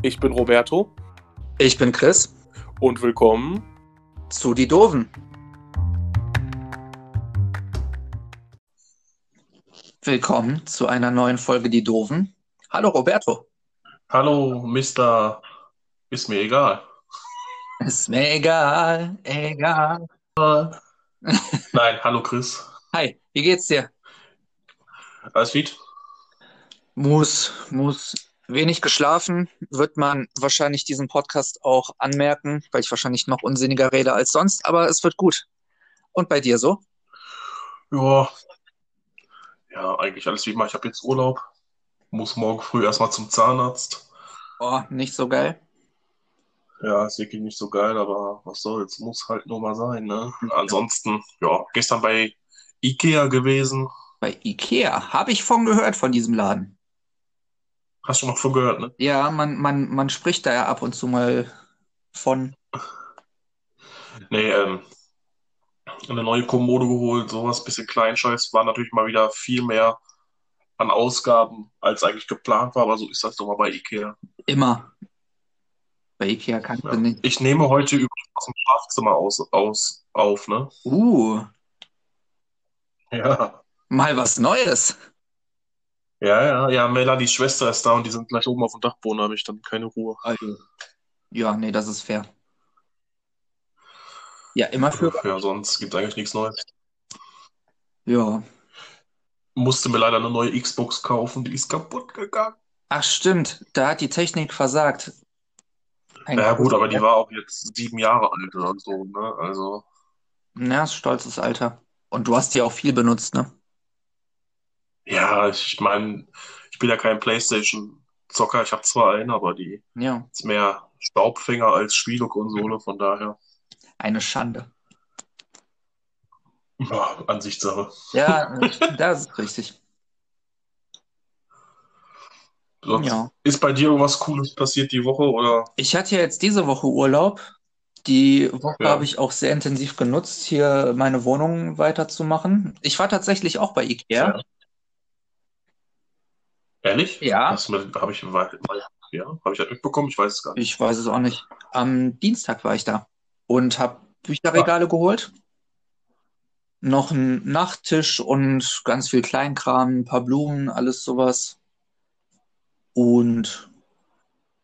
Ich bin Roberto Ich bin Chris und willkommen. zu Die Doofen. Willkommen zu einer neuen Folge Die Doofen. Hallo Roberto. Hallo, Mister. Ist mir egal. Ist mir egal, egal. Nein, hallo Chris. Hi, wie geht's dir? Alles fit? Muss, muss. Wenig geschlafen, wird man wahrscheinlich diesen Podcast auch anmerken, weil ich wahrscheinlich noch unsinniger rede als sonst, aber es wird gut. Und bei dir so? Ja. Ja, eigentlich alles wie immer. Ich habe jetzt Urlaub. Muss morgen früh erstmal zum Zahnarzt. Oh, nicht so geil. Ja, ist wirklich nicht so geil, aber was soll's, muss halt nur mal sein, ne? Ansonsten, ja, gestern bei Ikea gewesen. Bei Ikea habe ich von gehört von diesem Laden. Hast du noch von gehört, ne? Ja, man, man, man spricht da ja ab und zu mal von. Nee, ähm, eine neue Kommode geholt, sowas, bisschen Kleinscheiß, war natürlich mal wieder viel mehr an Ausgaben, als eigentlich geplant war, aber so ist das doch mal bei Ikea. Immer. Bei Ikea kannst du Ja. nicht. Ich nehme heute übrigens aus dem Schlafzimmer aus, aus, auf, ne? Uh, Ja. mal was Neues. Ja, ja, ja, Melanies Schwester ist da und die sind gleich oben auf dem Dachboden, da habe ich dann keine Ruhe. Ja, nee, das ist fair. Ja, immer für. Ja, sonst gibt eigentlich nichts Neues. Ja. Musste mir leider eine neue Xbox kaufen, die ist kaputt gegangen. Ach, stimmt. Da hat die Technik versagt. Ein Ja, gut, aber die war auch jetzt sieben Jahre alt oder so, ne? Also, Ja, stolzes Alter. Und du hast die auch viel benutzt, ne? Ja, ich meine, ich bin ja kein PlayStation-Zocker, ich habe zwar einen, aber die Ja, ist mehr Staubfänger als Spielekonsole, von daher, eine Schande. ja, Ansichtssache. Ja, das ist richtig. Sonst Ja. ist bei dir irgendwas Cooles passiert die Woche oder? Ich hatte ja jetzt diese Woche Urlaub. Die Woche Ja. habe ich auch sehr intensiv genutzt, hier meine Wohnung weiterzumachen. Ich war tatsächlich auch bei Ikea. Ja. Ehrlich? Ja. Habe ich, ja, habe ich halt mitbekommen? Ich weiß es gar nicht. Ich weiß es auch nicht. Am Dienstag war ich da und habe Bücherregale geholt. Noch einen Nachttisch und ganz viel Kleinkram, ein paar Blumen, alles sowas. Und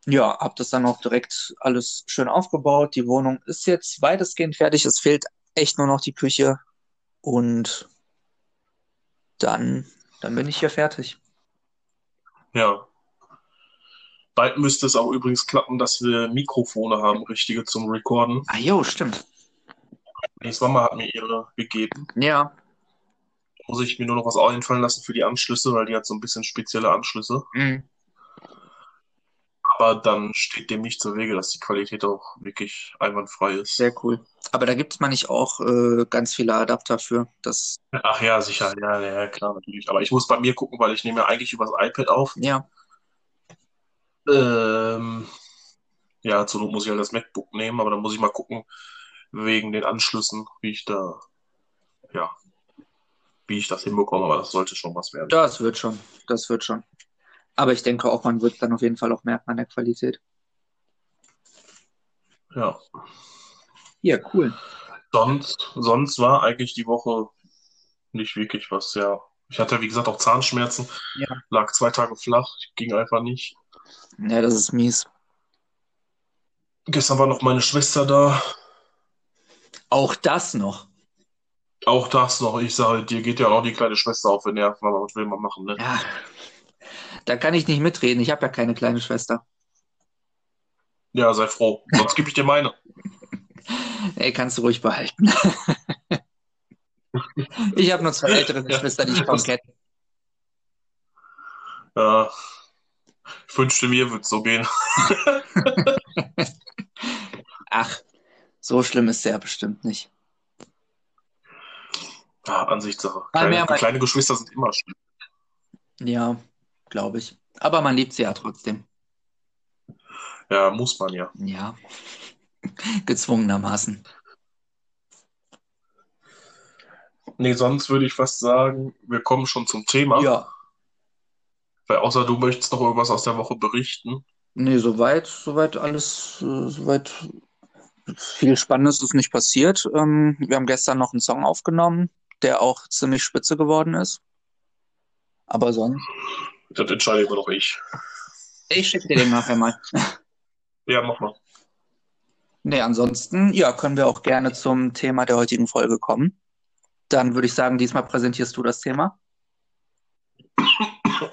ja, habe das dann auch direkt alles schön aufgebaut. Die Wohnung ist jetzt weitestgehend fertig. Es fehlt echt nur noch die Küche. Und dann, dann bin ich hier fertig. Ja. Bald müsste es auch übrigens klappen, dass wir Mikrofone haben, richtige zum Recorden. Ah, jo, stimmt. Die Mama hat mir ihre gegeben. Ja. Muss ich mir nur noch was einfallen lassen für die Anschlüsse, weil die hat so ein bisschen spezielle Anschlüsse. Mhm. Aber dann steht dem nicht zur Wege, dass die Qualität auch wirklich einwandfrei ist. Sehr cool. Aber da gibt man nicht auch äh, ganz viele Adapter für. Das, Ach ja, sicher. Ja, ja, klar, natürlich. Aber ich muss bei mir gucken, weil ich nehme ja eigentlich übers iPad auf. ja, Ähm, ja, zur Not muss ich halt das MacBook nehmen, aber dann muss ich mal gucken, wegen den Anschlüssen, wie ich da, ja, wie ich das hinbekomme, aber das sollte schon was werden. das wird schon. Das wird schon. Aber ich denke auch, man wird dann auf jeden Fall auch merken an der Qualität. Ja. Ja, cool. Sonst, sonst war eigentlich die Woche nicht wirklich was, ja. Ich hatte, wie gesagt, auch Zahnschmerzen, Ja. lag zwei Tage flach, ging einfach nicht. Ja, das ist mies. Gestern war noch meine Schwester da. Auch das noch. Auch das noch. Ich sage, dir geht ja auch die kleine Schwester auf den Nerven, aber was will man machen, ne? Ja, da kann ich nicht mitreden. Ich habe ja keine kleine Schwester. Ja, sei froh. Sonst gebe ich dir meine. Ey, kannst du ruhig behalten. Ich habe nur zwei ältere. Geschwister, die ich kaum kenne. Ja. Ich wünschte, mir würde es so gehen. Ach, so schlimm ist der bestimmt nicht. Ja, Ansichtssache. Kleine, kleine Geschwister sind immer schlimm. Ja, glaube ich. Aber man liebt sie ja trotzdem. Ja, muss man ja. Ja, gezwungenermaßen. Nee, sonst würde ich fast sagen, wir kommen schon zum Thema. Ja, Weil außer du möchtest noch irgendwas aus der Woche berichten. Nee, soweit, soweit alles, äh, soweit viel Spannendes ist nicht passiert. Ähm, wir haben gestern noch einen Song aufgenommen, der auch ziemlich spitze geworden ist. Aber sonst. Das entscheide immer noch ich. Ich schicke dir den nachher mal. Ja, mach mal. Nee, ansonsten, ja, können wir auch gerne zum Thema der heutigen Folge kommen. Dann würde ich sagen, diesmal präsentierst du das Thema.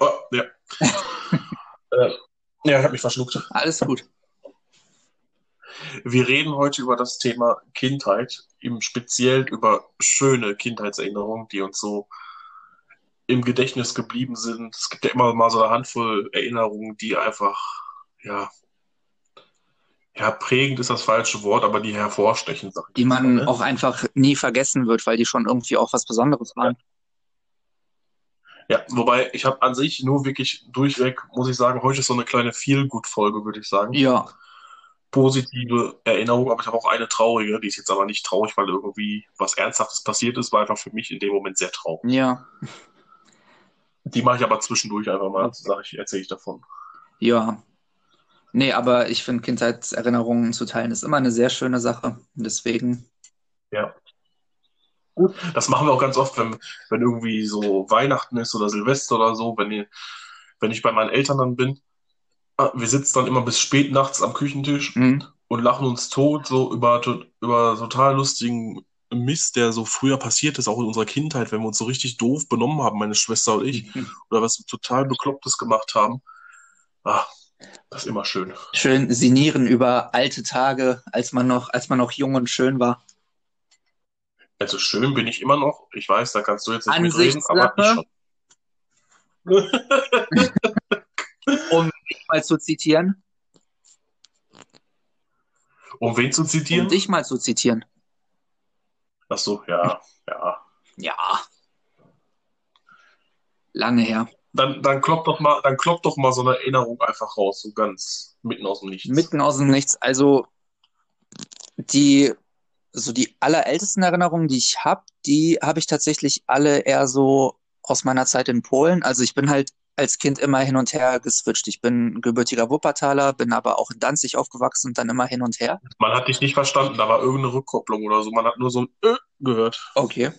Oh, ja. äh, ja, ich habe mich verschluckt. Alles gut. Wir reden heute über das Thema Kindheit, im Speziellen über schöne Kindheitserinnerungen, die uns so im Gedächtnis geblieben sind. Es gibt ja immer mal so eine Handvoll Erinnerungen, die einfach, ja, ja, prägend ist das falsche Wort, aber die hervorstechen, sag ich Die mal, man ne? auch einfach nie vergessen wird, weil die schon irgendwie auch was Besonderes waren. Ja, wobei ich habe an sich nur wirklich durchweg, muss ich sagen, heute ist so eine kleine Feel-Good-Folge, würde ich sagen. Ja, Positive Erinnerung, aber ich habe auch eine traurige, die ist jetzt aber nicht traurig, weil irgendwie was Ernsthaftes passiert ist, war einfach für mich in dem Moment sehr traurig. ja, Die mache ich aber zwischendurch einfach mal, sage ich, erzähle ich davon. ja. Nee, aber ich finde, Kindheitserinnerungen zu teilen ist immer eine sehr schöne Sache. Deswegen, Ja. Gut. Das machen wir auch ganz oft, wenn, wenn irgendwie so Weihnachten ist oder Silvester oder so, wenn, ihr, wenn ich bei meinen Eltern dann bin. ah, Wir sitzen dann immer bis spät nachts am Küchentisch hm, und lachen uns tot so über, über total lustigen Mist, der so früher passiert ist, auch in unserer Kindheit, wenn wir uns so richtig doof benommen haben, meine Schwester und ich, oder was total Beklopptes gemacht haben. Ah, das ist immer schön. schön sinnieren über alte Tage, als man noch, als man noch jung und schön war. Also schön bin ich immer noch. Ich weiß, da kannst du jetzt nicht mitreden, aber ich schon. Um dich mal zu zitieren, Um wen zu um zitieren? dich mal zu zitieren. Ach so, ja, ja. Ja. Lange her. Dann, dann klopp doch mal, dann klopp doch mal so eine Erinnerung einfach raus, so ganz mitten aus dem Nichts. Mitten aus dem Nichts. Also die, so die allerältesten Erinnerungen, die ich habe, die habe ich tatsächlich alle eher so aus meiner Zeit in Polen. Also ich bin halt als Kind immer hin und her geswitcht. Ich bin gebürtiger Wuppertaler, bin aber auch in Danzig aufgewachsen und dann immer hin und her. Man hat dich nicht verstanden, da war irgendeine Rückkopplung oder so. Man hat nur so ein äh gehört. Okay,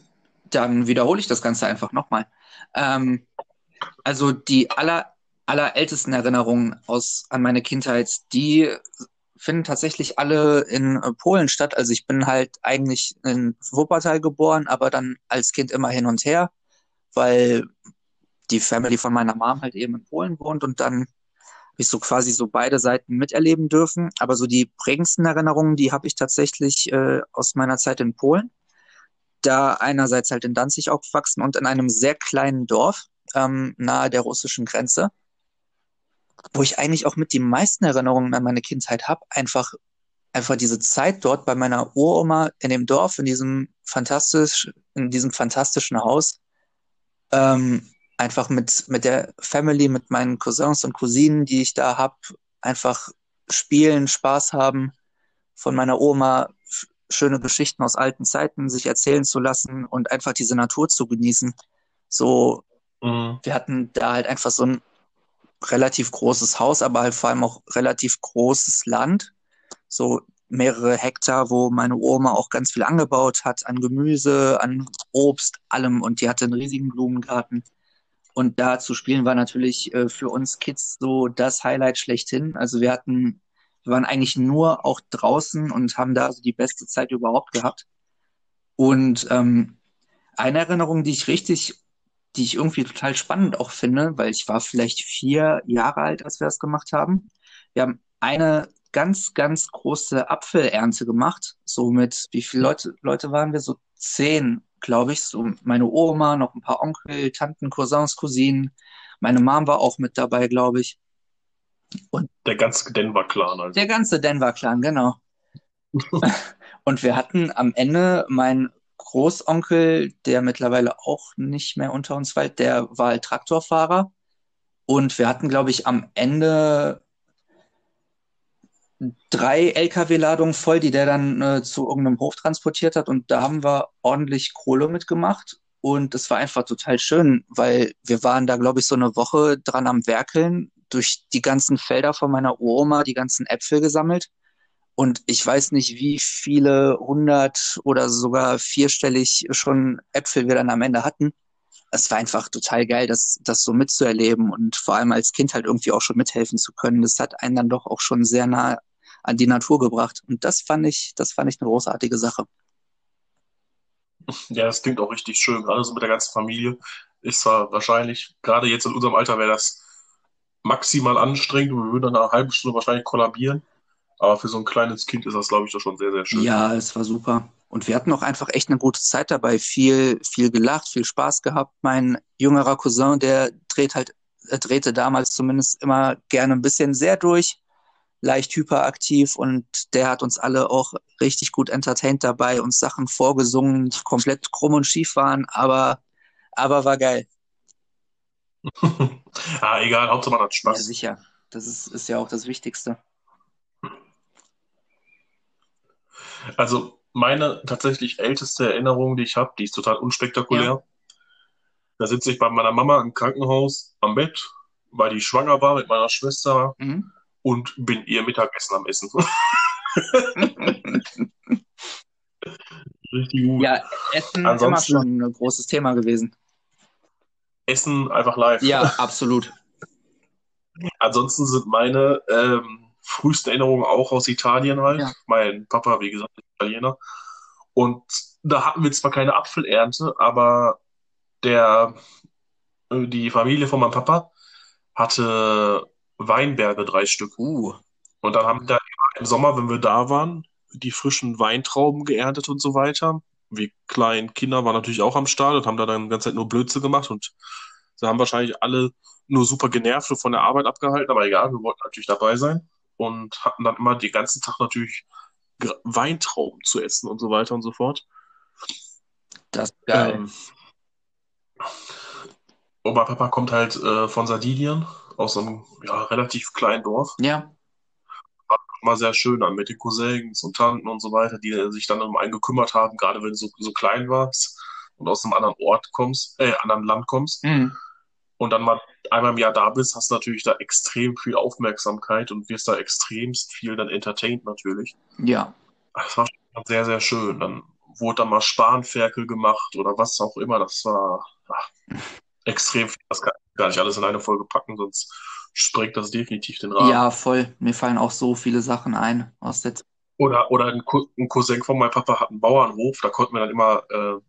dann wiederhole ich das Ganze einfach nochmal. Ähm, also die aller, allerältesten Erinnerungen aus, an meine Kindheit, die finden tatsächlich alle in äh, Polen statt. Also ich bin halt eigentlich in Wuppertal geboren, aber dann als Kind immer hin und her, weil die Family von meiner Mom halt eben in Polen wohnt und dann habe ich so quasi so beide Seiten miterleben dürfen. Aber so die prägendsten Erinnerungen, die habe ich tatsächlich äh, aus meiner Zeit in Polen da einerseits halt in Danzig aufgewachsen und in einem sehr kleinen Dorf ähm, nahe der russischen Grenze, wo ich eigentlich auch mit die meisten Erinnerungen an meine Kindheit habe. Einfach, einfach diese Zeit dort bei meiner Uroma in dem Dorf, in diesem fantastisch, in diesem fantastischen Haus, ähm, einfach mit, mit der Family, mit meinen Cousins und Cousinen, die ich da hab, einfach spielen, Spaß haben, von meiner Oma schöne Geschichten aus alten Zeiten sich erzählen zu lassen und einfach diese Natur zu genießen. So, Mhm. wir hatten da halt einfach so ein relativ großes Haus, aber halt vor allem auch relativ großes Land. So mehrere Hektar, wo meine Oma auch ganz viel angebaut hat an Gemüse, an Obst, allem. Und die hatte einen riesigen Blumengarten. Und da zu spielen war natürlich äh, für uns Kids so das Highlight schlechthin. Also wir hatten, wir waren eigentlich nur auch draußen und haben da so die beste Zeit überhaupt gehabt. Und ähm, eine Erinnerung, die ich richtig, die ich irgendwie total spannend auch finde, weil ich war vielleicht vier Jahre alt, als wir das gemacht haben. Wir haben eine ganz, ganz große Apfelernte gemacht. So mit, wie viele Leute, Leute waren wir? So zehn, glaube ich. So meine Oma, noch ein paar Onkel, Tanten, Cousins, Cousinen. Meine Mom war auch mit dabei, glaube ich. Der ganze Denver-Clan, also. Der ganze Denver-Clan, genau. Und wir hatten am Ende mein Großonkel, der mittlerweile auch nicht mehr unter uns weilt, der war halt Traktorfahrer. Und wir hatten, glaube ich, am Ende drei LKW-Ladungen voll, die der dann äh, zu irgendeinem Hof transportiert hat. Und da haben wir ordentlich Kohle mitgemacht. Und es war einfach total schön, weil wir waren da, glaube ich, so eine Woche dran am Werkeln, durch die ganzen Felder von meiner Oma die ganzen Äpfel gesammelt. Und ich weiß nicht, wie viele hundert oder sogar vierstellig schon Äpfel wir dann am Ende hatten. Es war einfach total geil, das, das so mitzuerleben und vor allem als Kind halt irgendwie auch schon mithelfen zu können. Das hat einen dann doch auch schon sehr nah an die Natur gebracht. Und das fand ich, das fand ich eine großartige Sache. Ja, das klingt auch richtig schön, gerade so mit der ganzen Familie. Ist zwar wahrscheinlich, gerade jetzt in unserem Alter wäre das maximal anstrengend und wir würden dann eine halbe Stunde wahrscheinlich kollabieren. Aber für so ein kleines Kind ist das, glaube ich, doch schon sehr, sehr schön. Ja, es war super. Und wir hatten auch einfach echt eine gute Zeit dabei. Viel, viel gelacht, viel Spaß gehabt. Mein jüngerer Cousin, der dreht halt, er drehte damals zumindest immer gerne ein bisschen sehr durch, leicht hyperaktiv und der hat uns alle auch richtig gut entertained dabei, uns Sachen vorgesungen, die komplett krumm und schief waren, aber, aber war geil. ah, egal, Hauptsache man hat Spaß. Ja, sicher. Das ist, ist ja auch das Wichtigste. Also meine tatsächlich älteste Erinnerung, die ich habe, die ist total unspektakulär. Ja. Da sitze ich bei meiner Mama im Krankenhaus am Bett, weil die schwanger war mit meiner Schwester mhm. Und bin ihr Mittagessen am Essen. Richtig gut. Ja, Essen ist immer schon ein großes Thema gewesen. Essen einfach live. Ja, absolut. Ansonsten sind meine ähm, früheste Erinnerungen auch aus Italien halt. Ja. Mein Papa, wie gesagt, ist Italiener. Und da hatten wir zwar keine Apfelernte, aber der, äh, die Familie von meinem Papa hatte Weinberge, drei Stück. Uh. Und dann haben wir da im Sommer, wenn wir da waren, die frischen Weintrauben geerntet und so weiter. Wir kleinen Kinder waren natürlich auch am Start und haben da dann die ganze Zeit nur Blödsinn gemacht und sie haben wahrscheinlich alle nur super genervt und von der Arbeit abgehalten, aber egal, wir wollten natürlich dabei sein und hatten dann immer den ganzen Tag natürlich Weintrauben zu essen und so weiter und so fort. Das ist geil. Ähm, Oma Papa kommt halt äh, von Sardinien, aus einem ja, relativ kleinen Dorf. Ja. War immer sehr schön dann mit den Cousins und Tanten und so weiter, die sich dann um einen gekümmert haben, gerade wenn du so, so klein warst und aus einem anderen Ort kommst, äh, anderen Land kommst. Mhm. Und dann mal einmal im Jahr da bist, hast du natürlich da extrem viel Aufmerksamkeit und wirst da extremst viel dann entertained natürlich. Ja. Das war schon sehr, sehr schön. Dann wurde da mal Spanferkel gemacht oder was auch immer. Das war ach, extrem viel. Das gar nicht alles in eine Folge packen, sonst sprengt das definitiv den Rahmen. Ja, voll. Mir fallen auch so viele Sachen ein aus der Oder, oder ein, Cousin von meinem Papa hat einen Bauernhof, da konnten wir dann immer äh,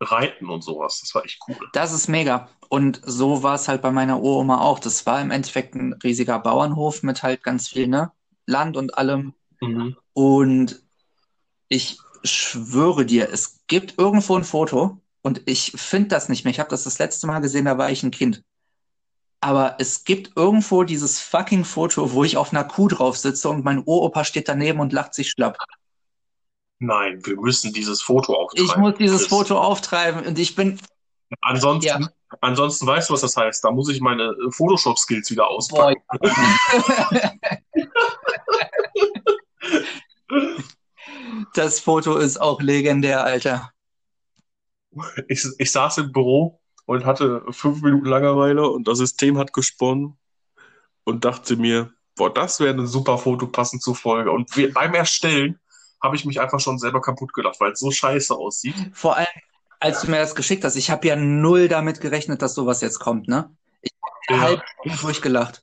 reiten und sowas. Das war echt cool. Das ist mega. Und so war es halt bei meiner Uroma auch. Das war im Endeffekt ein riesiger Bauernhof mit halt ganz viel ne? Land und allem. Mhm. Und ich schwöre dir, es gibt irgendwo ein Foto und ich finde das nicht mehr. Ich habe das das letzte Mal gesehen, da war ich ein Kind. Aber es gibt irgendwo dieses fucking Foto, wo ich auf einer Kuh drauf sitze und mein Uropa steht daneben und lacht sich schlapp. Nein, wir müssen dieses Foto auftreiben. Ich muss dieses. Foto auftreiben und ich bin. Ansonsten, ja. ansonsten weißt du, was das heißt. Da muss ich meine äh, Photoshop-Skills wieder auspacken. das Foto ist auch legendär, Alter. Ich, ich saß im Büro und hatte fünf Minuten Langeweile und das System hat gesponnen und dachte mir, boah, das wäre ein super Foto passend zur Folge. Und wir, beim Erstellen habe ich mich einfach schon selber kaputt gelacht, weil es so scheiße aussieht. Vor allem, als du mir das geschickt hast, ich habe ja null damit gerechnet, dass sowas jetzt kommt, ne? Ich habe ja. halb durchgelacht.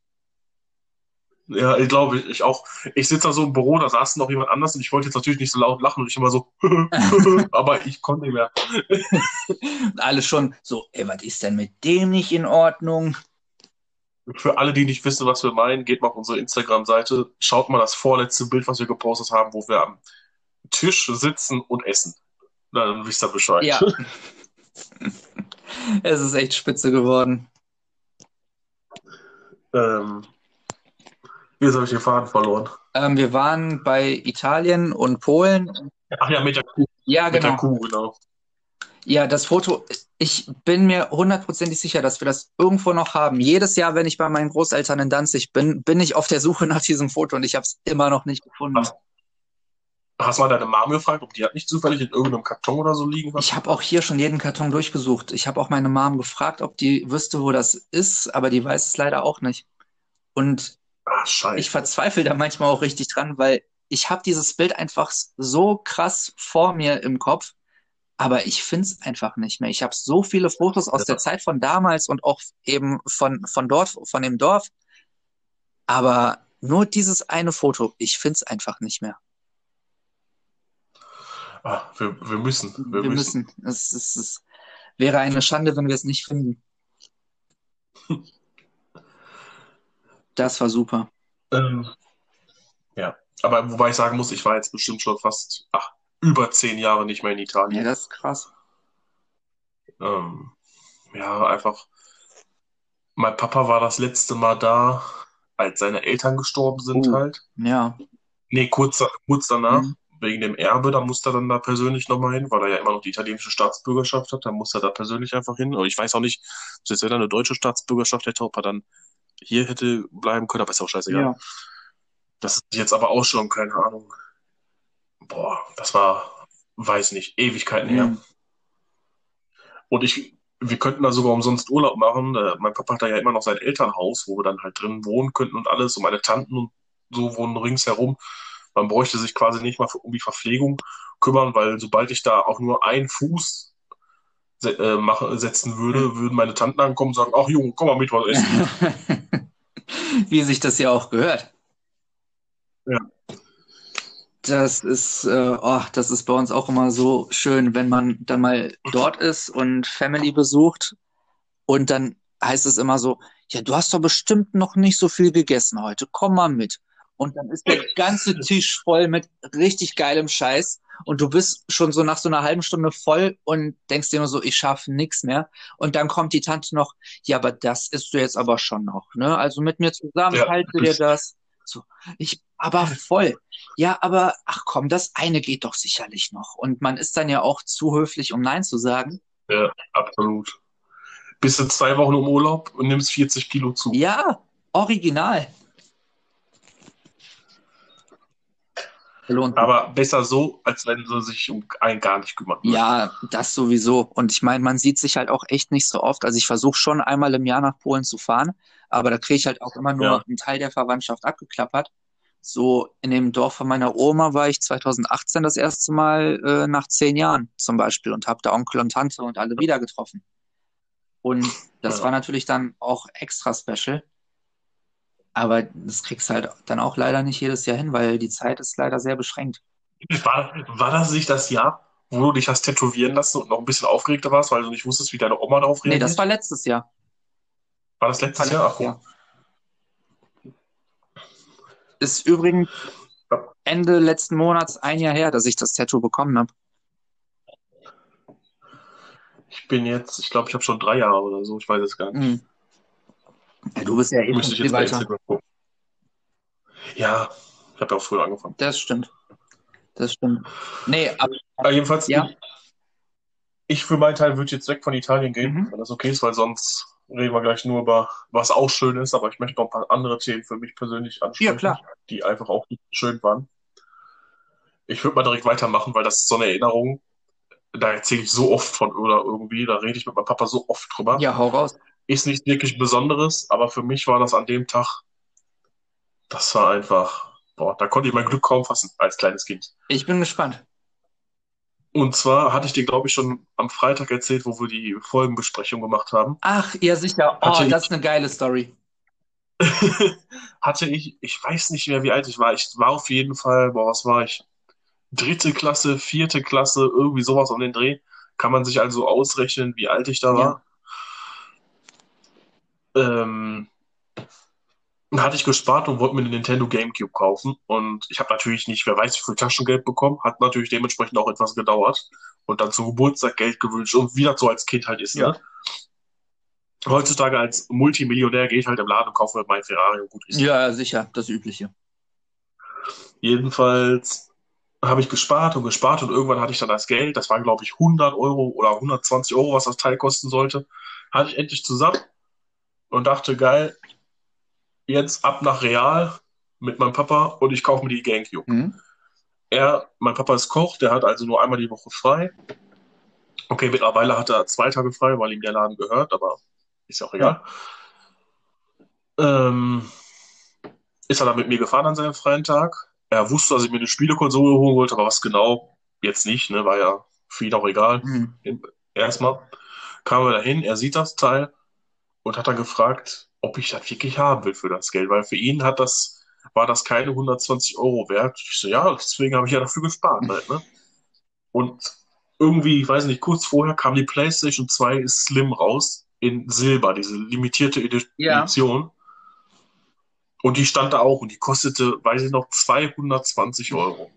Ja, ich glaube, ich auch. Ich sitze da so im Büro, da saß noch jemand anders und ich wollte jetzt natürlich nicht so laut lachen und ich immer so, aber ich konnte nicht mehr. und alle schon so, ey, was ist denn mit dem nicht in Ordnung? Für alle, die nicht wissen, was wir meinen, geht mal auf unsere Instagram-Seite, schaut mal das vorletzte Bild, was wir gepostet haben, wo wir am Tisch sitzen und essen. Dann wisst ihr Bescheid. Ja. es ist echt spitze geworden. Ähm, wie habe ich den Faden verloren? Ähm, wir waren bei Italien und Polen. Ach ja, mit der Kuh. Ja, genau. Mit der Kuh, genau. Ja, das Foto, ich bin mir hundertprozentig sicher, dass wir das irgendwo noch haben. Jedes Jahr, wenn ich bei meinen Großeltern in Danzig bin, bin ich auf der Suche nach diesem Foto und ich habe es immer noch nicht gefunden. Hast du mal deine Mom gefragt, ob die hat nicht zufällig in irgendeinem Karton oder so liegen? Ich habe auch hier schon jeden Karton durchgesucht. Ich habe auch meine Mom gefragt, ob die wüsste, wo das ist, aber die weiß es leider auch nicht. Und Ah, scheiße. ich verzweifle da manchmal auch richtig dran, weil ich habe dieses Bild einfach so krass vor mir im Kopf, aber ich finde es einfach nicht mehr. Ich habe so viele Fotos aus Ja. der Zeit von damals und auch eben von, von dort, von dem Dorf, aber nur dieses eine Foto, ich finde es einfach nicht mehr. Ah, wir, wir müssen. Wir, Wir müssen. müssen. Es, es, es wäre eine Schande, wenn wir es nicht finden. Das war super. Ähm, ja. Aber wobei ich sagen muss, ich war jetzt bestimmt schon fast ach, über zehn Jahre nicht mehr in Ja, Italien. das ist krass. Ähm, ja, einfach. Mein Papa war das letzte Mal da, als seine Eltern gestorben sind Oh. halt. Ja. Nee, kurz, kurz danach, Mhm. wegen dem Erbe, da musste er dann da persönlich nochmal hin, weil er ja immer noch die italienische Staatsbürgerschaft hat, da musste er da persönlich einfach hin. Aber ich weiß auch nicht, selbst wenn er eine deutsche Staatsbürgerschaft hätte, ob er dann hier hätte bleiben können, aber ist auch scheißegal. Ja. Das ist jetzt aber auch schon, keine Ahnung. Boah, das war, weiß nicht, Ewigkeiten her. Mhm. Und ich, wir könnten da sogar umsonst Urlaub machen. Äh, mein Papa hat da ja immer noch sein Elternhaus, wo wir dann halt drin wohnen könnten und alles. Und meine Tanten und so wohnen ringsherum. Man bräuchte sich quasi nicht mal um die Verpflegung kümmern, weil sobald ich da auch nur einen Fuß se äh, mache, setzen würde, würden meine Tanten ankommen und sagen, ach Junge, komm mal mit was essen. Wie sich das ja auch gehört. Ja. Das ist, äh, oh, das ist bei uns auch immer so schön, wenn man dann mal dort ist und Family besucht und dann heißt es immer so, ja, du hast doch bestimmt noch nicht so viel gegessen heute, komm mal mit. Und dann ist der ganze Tisch voll mit richtig geilem Scheiß und du bist schon so nach so einer halben Stunde voll und denkst dir nur so, ich schaffe nichts mehr. Und dann kommt die Tante noch, ja, aber das isst du jetzt aber schon noch, ne? Also mit mir zusammen, Ja. halte dir das. So, ich, aber voll. Ja, aber ach komm, das eine geht doch sicherlich noch. Und man ist dann ja auch zu höflich, um Nein zu sagen. Ja, absolut. Bist du zwei Wochen im Urlaub und nimmst 40 Kilo zu. Ja, original. Lohnt. Aber besser so, als wenn sie sich um einen gar nicht kümmern würden. Ja, das sowieso. Und ich meine, man sieht sich halt auch echt nicht so oft. Also ich versuche schon einmal im Jahr nach Polen zu fahren, aber da kriege ich halt auch immer nur Ja. einen Teil der Verwandtschaft abgeklappert. So in dem Dorf von meiner Oma war ich 2018 das erste Mal äh, nach zehn Jahren zum Beispiel und habe da Onkel und Tante und alle wieder getroffen. Und das Ja. war natürlich dann auch extra special. Aber das kriegst halt dann auch leider nicht jedes Jahr hin, weil die Zeit ist leider sehr beschränkt. War, war das nicht das Jahr, wo du dich hast tätowieren lassen und noch ein bisschen aufgeregter warst, weil du nicht wusstest, wie deine Oma darauf Nee, reagiert? das war letztes Jahr. War das letztes War Jahr? Ach, Jahr. Ist übrigens. Ende letzten Monats ein Jahr her, dass ich das Tattoo bekommen habe. Ich bin jetzt, ich glaube, ich habe schon drei Jahre oder so, ich weiß es gar nicht. Mhm. Du bist ja eh schon ich viel weiter. Ja, ich habe ja auch früher angefangen. Das stimmt. Das stimmt. Nee, aber Aber jedenfalls, Ja. ich, ich für meinen Teil würde jetzt weg von Italien gehen, Mhm. wenn das okay ist, weil sonst reden wir gleich nur über, was auch schön ist, aber ich möchte noch ein paar andere Themen für mich persönlich ansprechen, Ja, klar. die einfach auch schön waren. Ich würde mal direkt weitermachen, weil das ist so eine Erinnerung, da erzähle ich so oft von oder irgendwie, da rede ich mit meinem Papa so oft drüber. ja, hau raus. Ist nicht wirklich Besonderes, aber für mich war das an dem Tag, das war einfach, boah, da konnte ich mein Glück kaum fassen als kleines Kind. Ich bin gespannt. Und zwar hatte ich dir, glaube ich, schon am Freitag erzählt, wo wir die Folgenbesprechung gemacht haben. Ach, ja, sicher. Oh, Hatte ich- das ist eine geile Story. hatte ich, ich weiß nicht mehr, wie alt ich war. Ich war auf jeden Fall, boah, was war ich? Dritte Klasse, vierte Klasse, irgendwie sowas um den Dreh. Kann man sich also ausrechnen, wie alt ich da war. Ähm, hatte ich gespart und wollte mir den Nintendo GameCube kaufen. Und ich habe natürlich nicht, wer weiß, wie viel Taschengeld bekommen. Hat natürlich dementsprechend auch etwas gedauert. Und dann zum Geburtstag Geld gewünscht und wie das so als Kind halt ist. Ja. Ne? Heutzutage als Multimillionär gehe ich halt im Laden und kaufe mir mein Ferrari und gut ist. Ja, sicher. Das Übliche. Jedenfalls habe ich gespart und gespart und irgendwann hatte ich dann das Geld, das waren glaube ich 100 Euro oder 120 Euro, was das Teil kosten sollte, hatte ich endlich zusammen und dachte, geil, jetzt ab nach Real mit meinem Papa und ich kaufe mir die Gamecube. Mhm. Er, mein Papa ist Koch, der hat also nur einmal die Woche frei. Okay, mittlerweile hat er zwei Tage frei, weil ihm der Laden gehört, aber ist auch egal. Ähm, ist er dann mit mir gefahren an seinem freien Tag. Er wusste, dass ich mir eine Spielekonsole holen wollte, aber was genau, jetzt nicht, ne, war ja für ihn auch egal. Mhm. Erstmal kam er dahin, er sieht das Teil und hat dann gefragt, ob ich das wirklich haben will für das Geld, weil für ihn hat das, war das keine 120 Euro wert. Ich so, ja, deswegen habe ich ja dafür gespart halt, ne? Und irgendwie, ich weiß nicht, kurz vorher kam die PlayStation 2 Slim raus in Silber, diese limitierte Edi Ja. Edition. Und die stand da auch und die kostete, weiß ich noch, 220 Euro.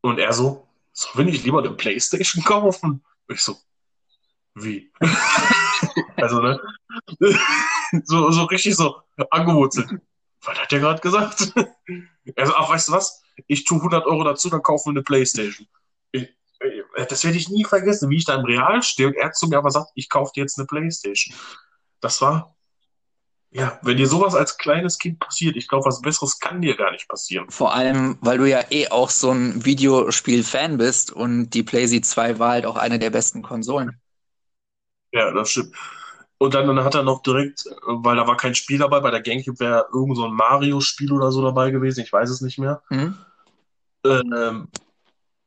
Und er so, so will ich lieber eine Playstation kaufen? Ich so, wie? Also, ne? so, so richtig so angewurzelt. Was hat der gerade gesagt? er so, ach, weißt du was? Ich tue 100 Euro dazu, dann kaufen wir eine Playstation. Ich, äh, das werde ich nie vergessen, wie ich da im Real stehe und er zu mir aber sagt, ich kaufe dir jetzt eine Playstation. Das war, ja, wenn dir sowas als kleines Kind passiert, ich glaube, was Besseres kann dir gar nicht passieren. Vor allem, weil du ja eh auch so ein Videospiel-Fan bist und die PlayStation 2 war halt auch eine der besten Konsolen. Ja, das stimmt. Und dann, dann hat er noch direkt, weil da war kein Spiel dabei, bei der GameCube wäre irgend so ein Mario-Spiel oder so dabei gewesen, ich weiß es nicht mehr. Mhm. Ähm,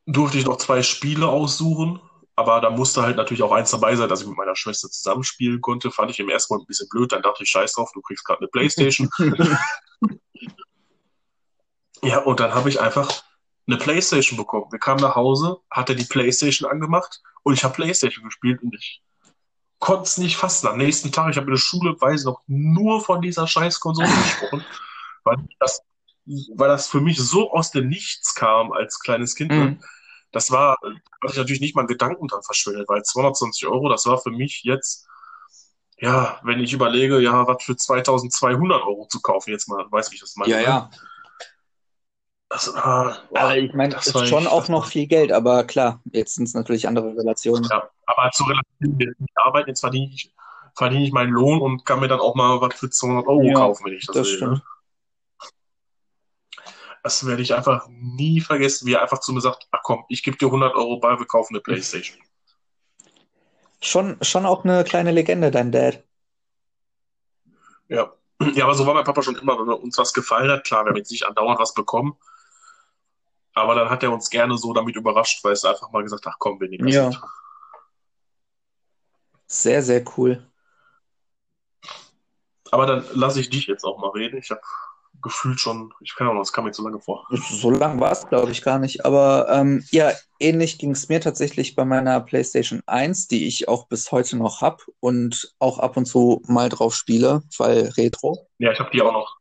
durfte ich noch zwei Spiele aussuchen, aber da musste halt natürlich auch eins dabei sein, dass ich mit meiner Schwester zusammenspielen konnte. Fand ich im ersten Moment ein bisschen blöd, dann dachte ich, scheiß drauf, du kriegst gerade eine Playstation. ja, und dann habe ich einfach eine Playstation bekommen. Wir kamen nach Hause, hat er die Playstation angemacht und ich habe Playstation gespielt und ich konnte es nicht fassen. Am nächsten Tag, ich habe in der Schule, weiß noch, nur von dieser scheiß Konsole gesprochen, weil das, weil das für mich so aus dem Nichts kam als kleines Kind. Mhm. Das war, da hatte ich natürlich nicht mal einen Gedanken dran verschwendet, weil 220 Euro, das war für mich jetzt, ja, wenn ich überlege, ja, was für 2200 Euro zu kaufen, jetzt mal, weiß ich das meine. Ja, ja. Das, war- Aber ich meine, das ist schon echt- auch noch viel Geld, aber klar, jetzt sind es natürlich andere Relationen. Ja, aber zu relativieren, ich arbeite, jetzt verdiene ich, verdiene ich meinen Lohn und kann mir dann auch mal was für 200 Euro Ja, kaufen, wenn ich das, das will. stimmt. Ne? Das werde ich einfach nie vergessen, wie er einfach zu mir sagt, ach komm, ich gebe dir 100 Euro bei, wir kaufen eine Playstation. Schon, schon auch eine kleine Legende, dein Dad. Ja. ja, aber so war mein Papa schon immer, wenn uns was gefallen hat, klar, wir haben jetzt nicht andauernd was bekommen, aber dann hat er uns gerne so damit überrascht, weil es einfach mal gesagt, ach komm, wir nehmen das Ja. mit. Sehr, sehr cool. Aber dann lasse ich dich jetzt auch mal reden. Ich habe gefühlt schon, ich kann auch noch, es kam mir zu lange vor. So lang war es, glaube ich, gar nicht. Aber ähm, ja, ähnlich ging es mir tatsächlich bei meiner PlayStation 1, die ich auch bis heute noch habe und auch ab und zu mal drauf spiele, weil Retro. Ja, ich habe die auch noch.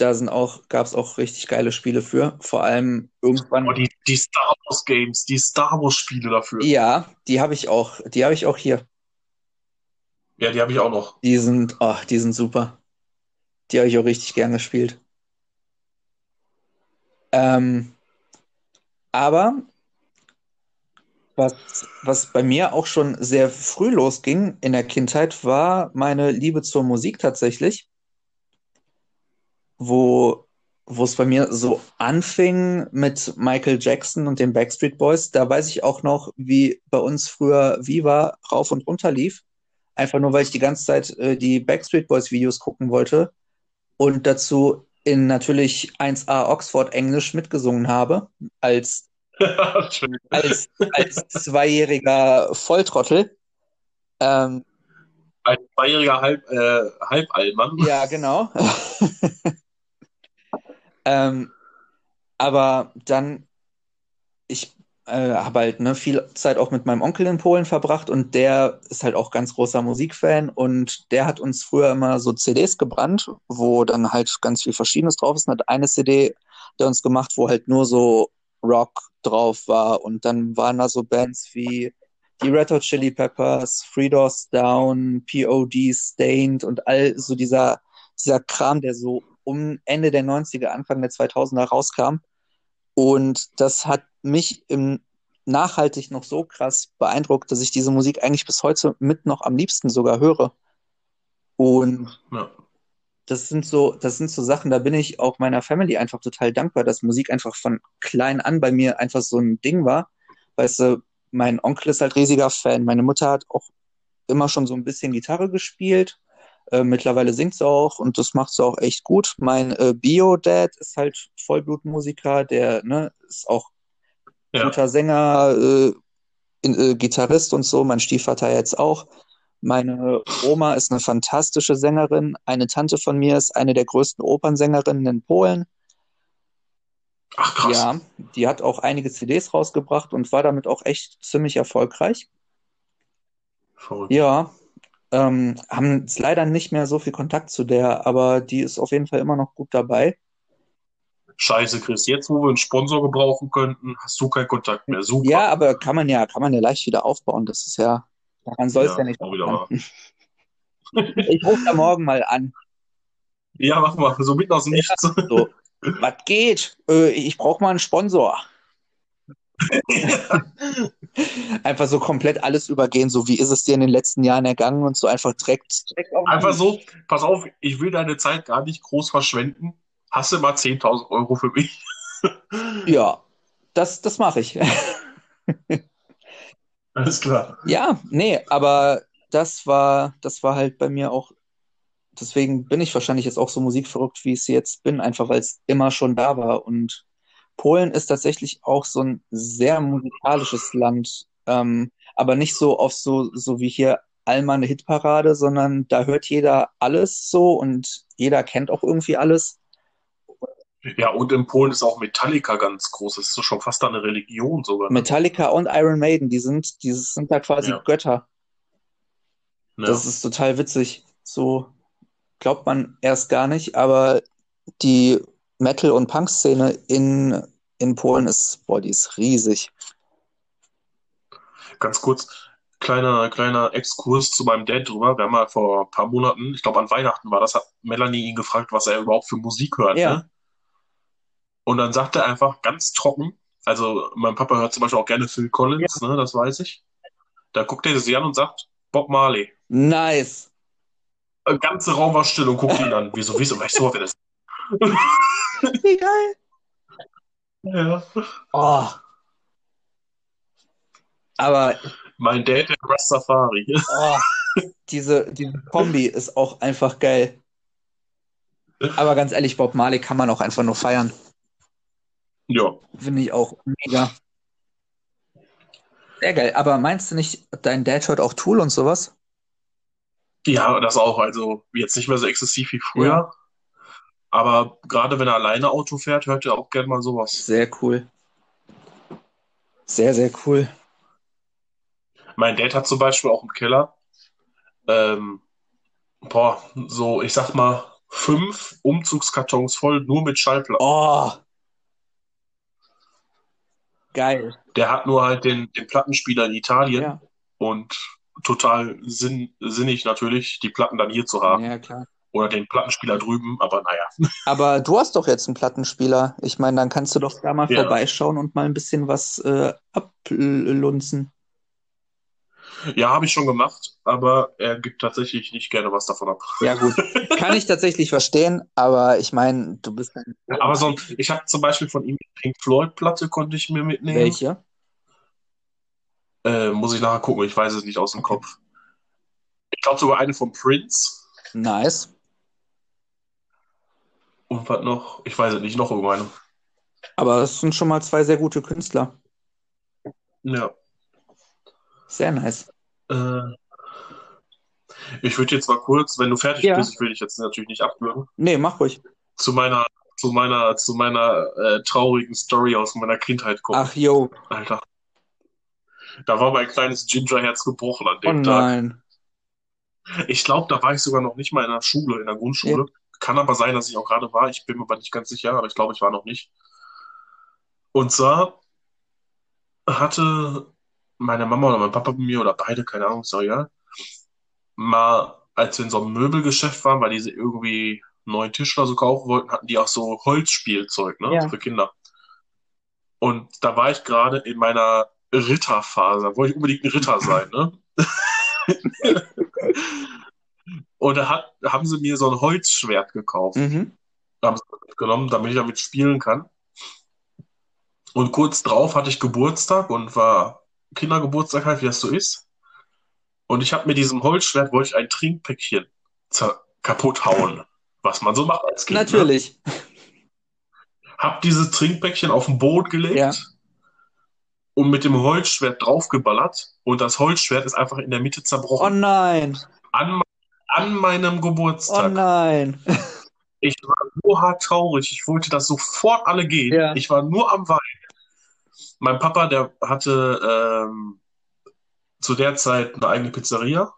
Da sind auch, gab es auch richtig geile Spiele für. Vor allem irgendwann. Oh, die, die Star Wars Games, die Star Wars Spiele dafür. Ja, die habe ich auch. Die habe ich auch hier. Ja, die habe ich auch noch. Die sind, oh, die sind super. Die habe ich auch richtig gern gespielt. Ähm, aber was, was bei mir auch schon sehr früh losging in der Kindheit, war meine Liebe zur Musik tatsächlich, wo, wo es bei mir so anfing mit Michael Jackson und den Backstreet Boys. Da weiß ich auch noch, wie bei uns früher Viva rauf und runter lief. Einfach nur, weil ich die ganze Zeit äh, die Backstreet Boys Videos gucken wollte und dazu in natürlich 1A Oxford Englisch mitgesungen habe, als, als, als zweijähriger Volltrottel. Ähm, Ein zweijähriger Halb, äh, Halballmann. ja, genau. ähm, aber dann, ich äh, habe halt ne, viel Zeit auch mit meinem Onkel in Polen verbracht und der ist halt auch ganz großer Musikfan und der hat uns früher immer so CDs gebrannt, wo dann halt ganz viel Verschiedenes drauf ist. Und hat eine CD der uns gemacht, wo halt nur so Rock drauf war und dann waren da so Bands wie die Red Hot Chili Peppers, Three Doors Down, POD, Stained und all so dieser, dieser Kram, der so um Ende der 90er, Anfang der 2000er rauskam. Und das hat mich im nachhaltig noch so krass beeindruckt, dass ich diese Musik eigentlich bis heute mit noch am liebsten sogar höre. Und Ja. das sind so, das sind so Sachen, da bin ich auch meiner Family einfach total dankbar, dass Musik einfach von klein an bei mir einfach so ein Ding war. Weißt du, mein Onkel ist halt riesiger Fan, meine Mutter hat auch immer schon so ein bisschen Gitarre gespielt. Äh, mittlerweile singt sie auch und das macht sie auch echt gut. Mein äh, Bio-Dad ist halt Vollblutmusiker, der ne, ist auch Ja. guter Sänger, äh, in, äh, Gitarrist und so. Mein Stiefvater jetzt auch. Meine Oma ist eine fantastische Sängerin. Eine Tante von mir ist eine der größten Opernsängerinnen in Polen. Ach, krass. Ja, die hat auch einige CDs rausgebracht und war damit auch echt ziemlich erfolgreich. Verrückt. Ja, ähm, haben jetzt leider nicht mehr so viel Kontakt zu der, aber die ist auf jeden Fall immer noch gut dabei. Scheiße, Chris. Jetzt, wo wir einen Sponsor gebrauchen könnten, hast du keinen Kontakt mehr. Super. Ja, aber kann man ja, kann man ja leicht wieder aufbauen. Das ist ja, daran soll es Ja, ja nicht. Ich rufe da morgen mal an. Ja, mach mal. So mitten aus dem Nichts. So, was geht? Äh, ich brauche mal einen Sponsor. Einfach so komplett alles übergehen, so wie ist es dir in den letzten Jahren ergangen und so einfach direkt, direkt Einfach so, pass auf, ich will deine Zeit gar nicht groß verschwenden. Hast du mal 10.000 Euro für mich? Ja, das, das mache ich. Alles klar. Ja, nee, aber das war, das war halt bei mir auch, deswegen bin ich wahrscheinlich jetzt auch so musikverrückt, wie ich es jetzt bin, einfach weil es immer schon da war. Und Polen ist tatsächlich auch so ein sehr musikalisches Land, ähm, aber nicht so auf so, so wie hier Alma eine Hitparade, sondern da hört jeder alles so und jeder kennt auch irgendwie alles. Ja, und in Polen ist auch Metallica ganz groß. Das ist so schon fast eine Religion sogar. ne? Metallica und Iron Maiden, die sind, die sind da quasi Ja. Götter. Ja. Das ist total witzig. So glaubt man erst gar nicht, aber die Metal- und Punk-Szene in, in Polen ist, boah, die ist riesig. Ganz kurz, kleiner, kleiner Exkurs zu meinem Dad drüber. Wir haben mal vor ein paar Monaten, ich glaube an Weihnachten war das, hat Melanie ihn gefragt, was er überhaupt für Musik hört. Ja. Ne? Und dann sagt er einfach ganz trocken, also mein Papa hört zum Beispiel auch gerne Phil Collins, ne, das weiß ich. Da guckt er sie an und sagt, Bob Marley. Nice. Der ganze Raum war still und guckt ihn an. Wieso, wieso, weißt du, wer das Wie geil. Ja. Oh. Aber Mein Dad, der Rastafari. oh, diese, diese Kombi ist auch einfach geil. Aber ganz ehrlich, Bob Marley kann man auch einfach nur feiern. Ja. Finde ich auch mega. Sehr geil. Aber meinst du nicht, dein Dad hört auch Tool und sowas? Ja, das auch. Also jetzt nicht mehr so exzessiv wie früher. Ja. Aber gerade wenn er alleine Auto fährt, hört er auch gerne mal sowas. Sehr cool. Sehr, sehr cool. Mein Dad hat zum Beispiel auch im Keller, ähm, boah, so, ich sag mal, fünf Umzugskartons voll nur mit Schallplatten. Oh. Geil. Der hat nur halt den, den Plattenspieler in Italien Ja. und total sinn, sinnig natürlich, die Platten dann hier zu haben. Ja, klar. Oder den Plattenspieler drüben, aber naja. Aber du hast doch jetzt einen Plattenspieler. Ich meine, dann kannst du doch da mal Ja. vorbeischauen und mal ein bisschen was äh, ablunzen. Ja, habe ich schon gemacht, aber er gibt tatsächlich nicht gerne was davon ab. Ja, gut. Kann ich tatsächlich verstehen, aber ich meine, du bist ein. Aber so, ich habe zum Beispiel von ihm Pink Floyd-Platte, konnte ich mir mitnehmen. Welche? Äh, muss ich nachher gucken, ich weiß es nicht aus dem Kopf. Ich glaube sogar eine von Prince. Nice. Und was noch? Ich weiß es nicht, noch irgendeine. Aber das sind schon mal zwei sehr gute Künstler. Ja. Sehr nice. Äh, ich würde jetzt mal kurz, wenn du fertig Ja. bist, ich will dich jetzt natürlich nicht abwürgen, Nee, mach ruhig. zu meiner, zu meiner, zu meiner äh, traurigen Story aus meiner Kindheit kommen. Ach, yo. Alter. Da war mein kleines Gingerherz gebrochen an Oh dem Tag. nein. Ich glaube, da war ich sogar noch nicht mal in der Schule, in der Grundschule. Kann aber sein, dass ich auch gerade war. Ich bin mir aber nicht ganz sicher, aber ich glaube, ich war noch nicht. Und zwar hatte meine Mama oder mein Papa bei mir oder beide, keine Ahnung, ist egal, mal, als wir in so einem Möbelgeschäft waren, weil die sie irgendwie einen neuen Tisch oder so kaufen wollten, hatten die auch so Holzspielzeug, ne, Ja. für Kinder. Und da war ich gerade in meiner Ritterphase, da wollte ich unbedingt ein Ritter sein, ne? Und da hat, haben sie mir so ein Holzschwert gekauft, Mhm. haben sie mitgenommen, damit ich damit spielen kann. Und kurz drauf hatte ich Geburtstag und war Kindergeburtstag halt, wie das so ist. Und ich habe mit diesem Holzschwert wollte ich ein Trinkpäckchen kaputt hauen, was man so macht als Kind. Ne? Natürlich. Ne? Hab dieses Trinkpäckchen auf den Boden gelegt Ja. und mit dem Holzschwert draufgeballert und das Holzschwert ist einfach in der Mitte Oh zerbrochen. nein. An, an meinem Oh Geburtstag. nein. Ich war so hart traurig. Ich wollte, dass sofort alle gehen. Ja. Ich war nur am Weinen. Mein Papa, der hatte ähm, zu der Zeit eine eigene Pizzeria.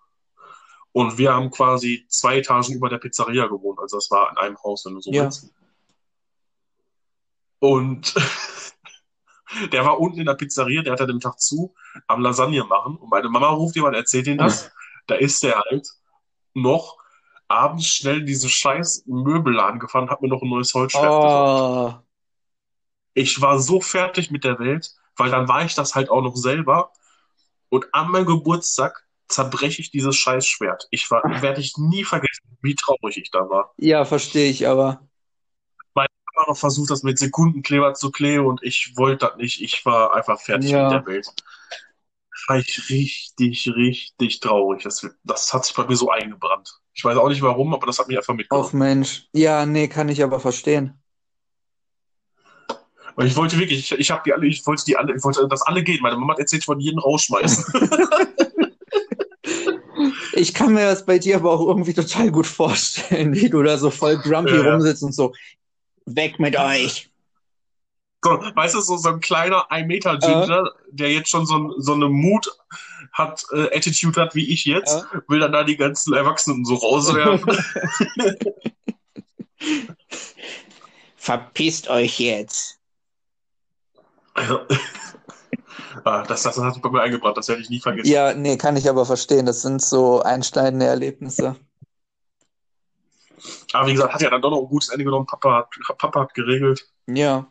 Und wir haben quasi zwei Etagen über der Pizzeria gewohnt. Also das war in einem Haus, wenn du so Ja. willst. Und der war unten in der Pizzeria, der hatte den Tag zu, am Lasagne machen. Und meine Mama ruft jemand, erzählt ihm das. Da ist der halt noch abends schnell in diesen scheiß Möbelladen gefahren, hat mir noch ein neues Holzschwert. Oh. Ich war so fertig mit der Welt, weil dann war ich das halt auch noch selber. Und an meinem Geburtstag zerbreche ich dieses scheiß Schwert. Ich war, werde ich nie vergessen, wie traurig ich da war. Ja, verstehe ich, aber. Ich habe noch versucht, das mit Sekundenkleber zu kleben und ich wollte das nicht. Ich war einfach fertig Ja. mit der Welt. War ich richtig, richtig traurig. Das, das hat sich bei mir so eingebrannt. Ich weiß auch nicht warum, aber das hat mich einfach mitgenommen. Och Mensch. Ja, nee, kann ich aber verstehen. Und ich wollte wirklich, ich, ich habe die alle, ich wollte die alle, ich wollte, dass alle gehen. Meine Mama hat erzählt, ich wollte jeden rausschmeißen. Ich kann mir das bei dir aber auch irgendwie total gut vorstellen, wie du da so voll grumpy ja. rumsitzt und so. Weg mit euch. Weißt du, so, so ein kleiner 1 Meter Ginger, der jetzt schon so, so eine Mut hat, äh, Attitude hat wie ich jetzt, will dann da die ganzen Erwachsenen so rauswerfen. Verpisst euch jetzt. ah, das, das hat sich bei mir eingebrannt, das werde ich nie vergessen. Ja, nee, kann ich aber verstehen. Das sind so einschneidende Erlebnisse. Aber wie gesagt, hat ja dann doch noch ein gutes Ende genommen. Papa hat, Papa hat geregelt. Ja.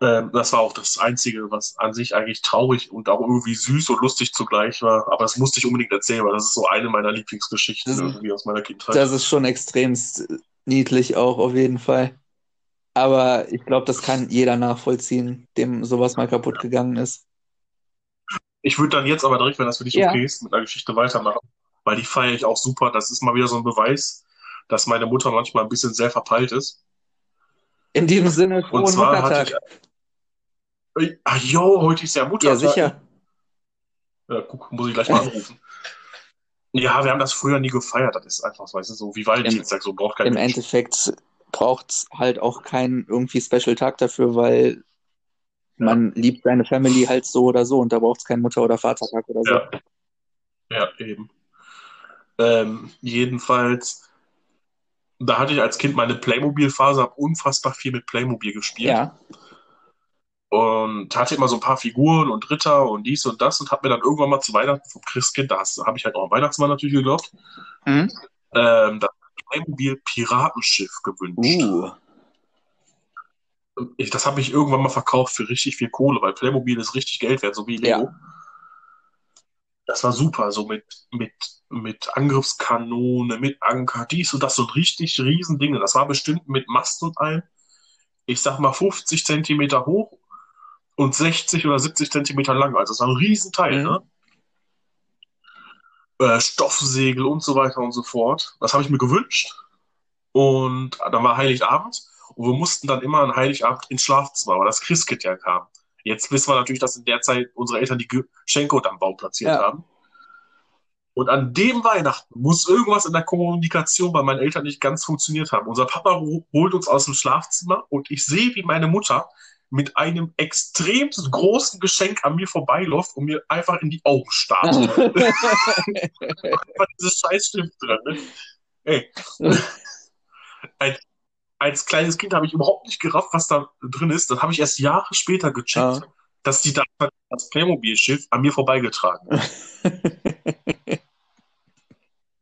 Ähm, das war auch das Einzige, was an sich eigentlich traurig und auch irgendwie süß und lustig zugleich war. Aber das musste ich unbedingt erzählen, weil das ist so eine meiner Lieblingsgeschichten Das- irgendwie aus meiner Kindheit. Das ist schon extremst niedlich auch, auf jeden Fall. Aber ich glaube, das kann jeder nachvollziehen, dem sowas mal kaputt gegangen ist. Ich würde dann jetzt aber direkt, wenn das für dich Ja. okay ist, mit einer Geschichte weitermachen, weil die feiere ich auch super. Das ist mal wieder so ein Beweis, dass meine Mutter manchmal ein bisschen sehr verpeilt ist. In diesem Sinne, Und frohen zwar hatte Muttertag. ich. Ah, jo, heute ist ja Ja, Muttertag. sicher. Ja, guck, muss ich gleich mal anrufen. Ja, wir haben das früher nie gefeiert. Das ist einfach, weißt du, so wie Valentinstag, so braucht kein Im Mensch. Endeffekt braucht es halt auch keinen irgendwie Special Tag dafür, weil man liebt seine Family halt so oder so und da braucht es keinen Mutter- oder Vatertag oder so. Ja. Ja, eben. Ähm, jedenfalls, da hatte ich als Kind meine Playmobil-Phase, habe unfassbar viel mit Playmobil gespielt. Ja. Und hatte immer so ein paar Figuren und Ritter und dies und das und habe mir dann irgendwann mal zu Weihnachten vom Christkind, da habe ich halt auch am Weihnachtsmann natürlich geglaubt, Hm? ähm, das Playmobil Piratenschiff gewünscht. Uh. Ich, das habe ich irgendwann mal verkauft für richtig viel Kohle, weil Playmobil ist richtig Geld wert, so wie Lego. Ja. Das war super, so mit, mit, mit Angriffskanone, mit Anker, dies und das, so richtig riesen Dinge. Das war bestimmt mit Mast und allem, ich sag mal 50 Zentimeter hoch und 60 oder 70 Zentimeter lang. Also das war ein Riesenteil, Mhm. ne? Äh, Stoffsegel und so weiter und so fort. Das habe ich mir gewünscht. Und dann war Heiligabend und wir mussten dann immer an Heiligabend ins Schlafzimmer, weil das Christkind ja kam. Jetzt wissen wir natürlich, dass in der Zeit unsere Eltern die Geschenke unterm Baum platziert Ja. haben. Und an dem Weihnachten muss irgendwas in der Kommunikation bei meinen Eltern nicht ganz funktioniert haben. Unser Papa holt uns aus dem Schlafzimmer und ich sehe, wie meine Mutter mit einem extrem großen Geschenk an mir vorbeiläuft und mir einfach in die Augen starrt. Einfach dieses Scheißstift drin. Ne? Ey. Als, als kleines Kind habe ich überhaupt nicht gerafft, was da drin ist. Das habe ich erst Jahre später gecheckt, Ah. dass die da das Playmobil-Schiff an mir vorbeigetragen haben.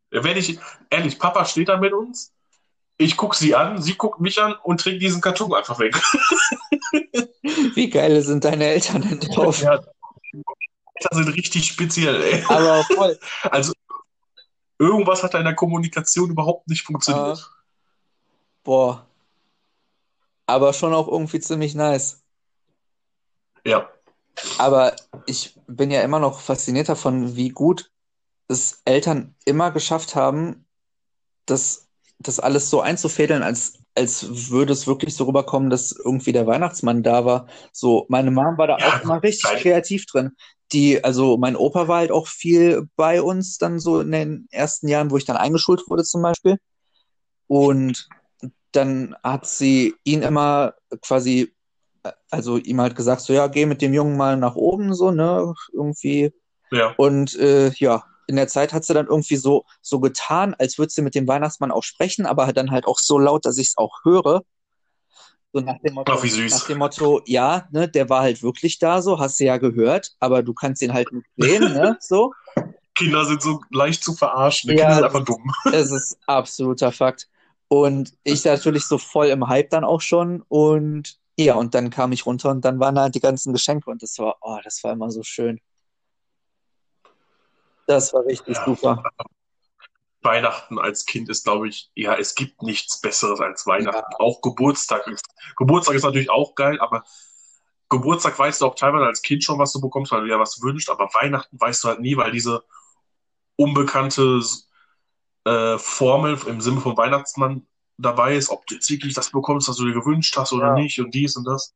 Wenn ich, ehrlich, Papa steht da mit uns, ich gucke sie an, sie guckt mich an und trägt diesen Karton einfach weg. Wie geil sind deine Eltern denn drauf? Ja, das sind richtig speziell, ey. Aber voll. Also, irgendwas hat in der Kommunikation überhaupt nicht funktioniert. Boah. Aber schon auch irgendwie ziemlich nice. Ja. Aber ich bin ja immer noch fasziniert davon, wie gut es Eltern immer geschafft haben, das, das alles so einzufädeln, als, als würde es wirklich so rüberkommen, dass irgendwie der Weihnachtsmann da war. So, meine Mom war da Ja, auch immer richtig geil. kreativ drin. Die, also mein Opa war halt auch viel bei uns dann so in den ersten Jahren, wo ich dann eingeschult wurde zum Beispiel. Und dann hat sie ihn immer quasi, also ihm halt gesagt, so ja, geh mit dem Jungen mal nach oben, so, ne, irgendwie. Ja. Und äh, ja, in der Zeit hat sie dann irgendwie so, so getan, als würde sie mit dem Weihnachtsmann auch sprechen, aber dann halt auch so laut, dass ich es auch höre. So nach dem Motto, Ach, wie süß. nach dem Motto, ja, ne, der war halt wirklich da, so, hast du ja gehört, aber du kannst ihn halt nicht sehen, ne, so. Kinder sind so leicht zu verarschen. Die Ja, Kinder sind einfach dumm. Es ist absoluter Fakt. Und ich natürlich so voll im Hype dann auch schon. Und ja, und dann kam ich runter und dann waren halt die ganzen Geschenke und das war, oh, das war immer so schön. Das war richtig Ja. super. Weihnachten als Kind ist, glaube ich, ja, es gibt nichts Besseres als Weihnachten. Ja. Auch Geburtstag. ist- Geburtstag ist natürlich auch geil, aber Geburtstag weißt du auch teilweise als Kind schon, was du bekommst, weil du dir was wünschst, aber Weihnachten weißt du halt nie, weil diese unbekannte äh, Formel im Sinne von Weihnachtsmann dabei ist, ob du jetzt wirklich das bekommst, was du dir gewünscht hast oder Ja. nicht und dies und das.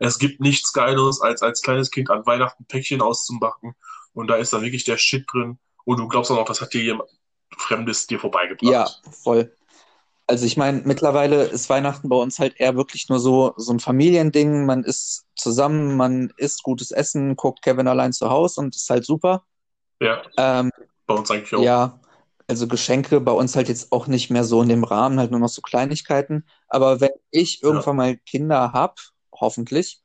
Es gibt nichts Geileres, als als kleines Kind an Weihnachten Päckchen auszumachen und da ist dann wirklich der Shit drin und du glaubst dann auch, das hat dir jemand Fremdes dir vorbeigebracht. Ja, voll. Also ich meine, mittlerweile ist Weihnachten bei uns halt eher wirklich nur so, so ein Familiending. Man ist zusammen, man isst gutes Essen, guckt Kevin allein zu Hause und ist halt super. Ja, Ähm, bei uns eigentlich auch. Ja, also Geschenke bei uns halt jetzt auch nicht mehr so in dem Rahmen, halt nur noch so Kleinigkeiten. Aber wenn ich irgendwann mal Kinder hab, hoffentlich,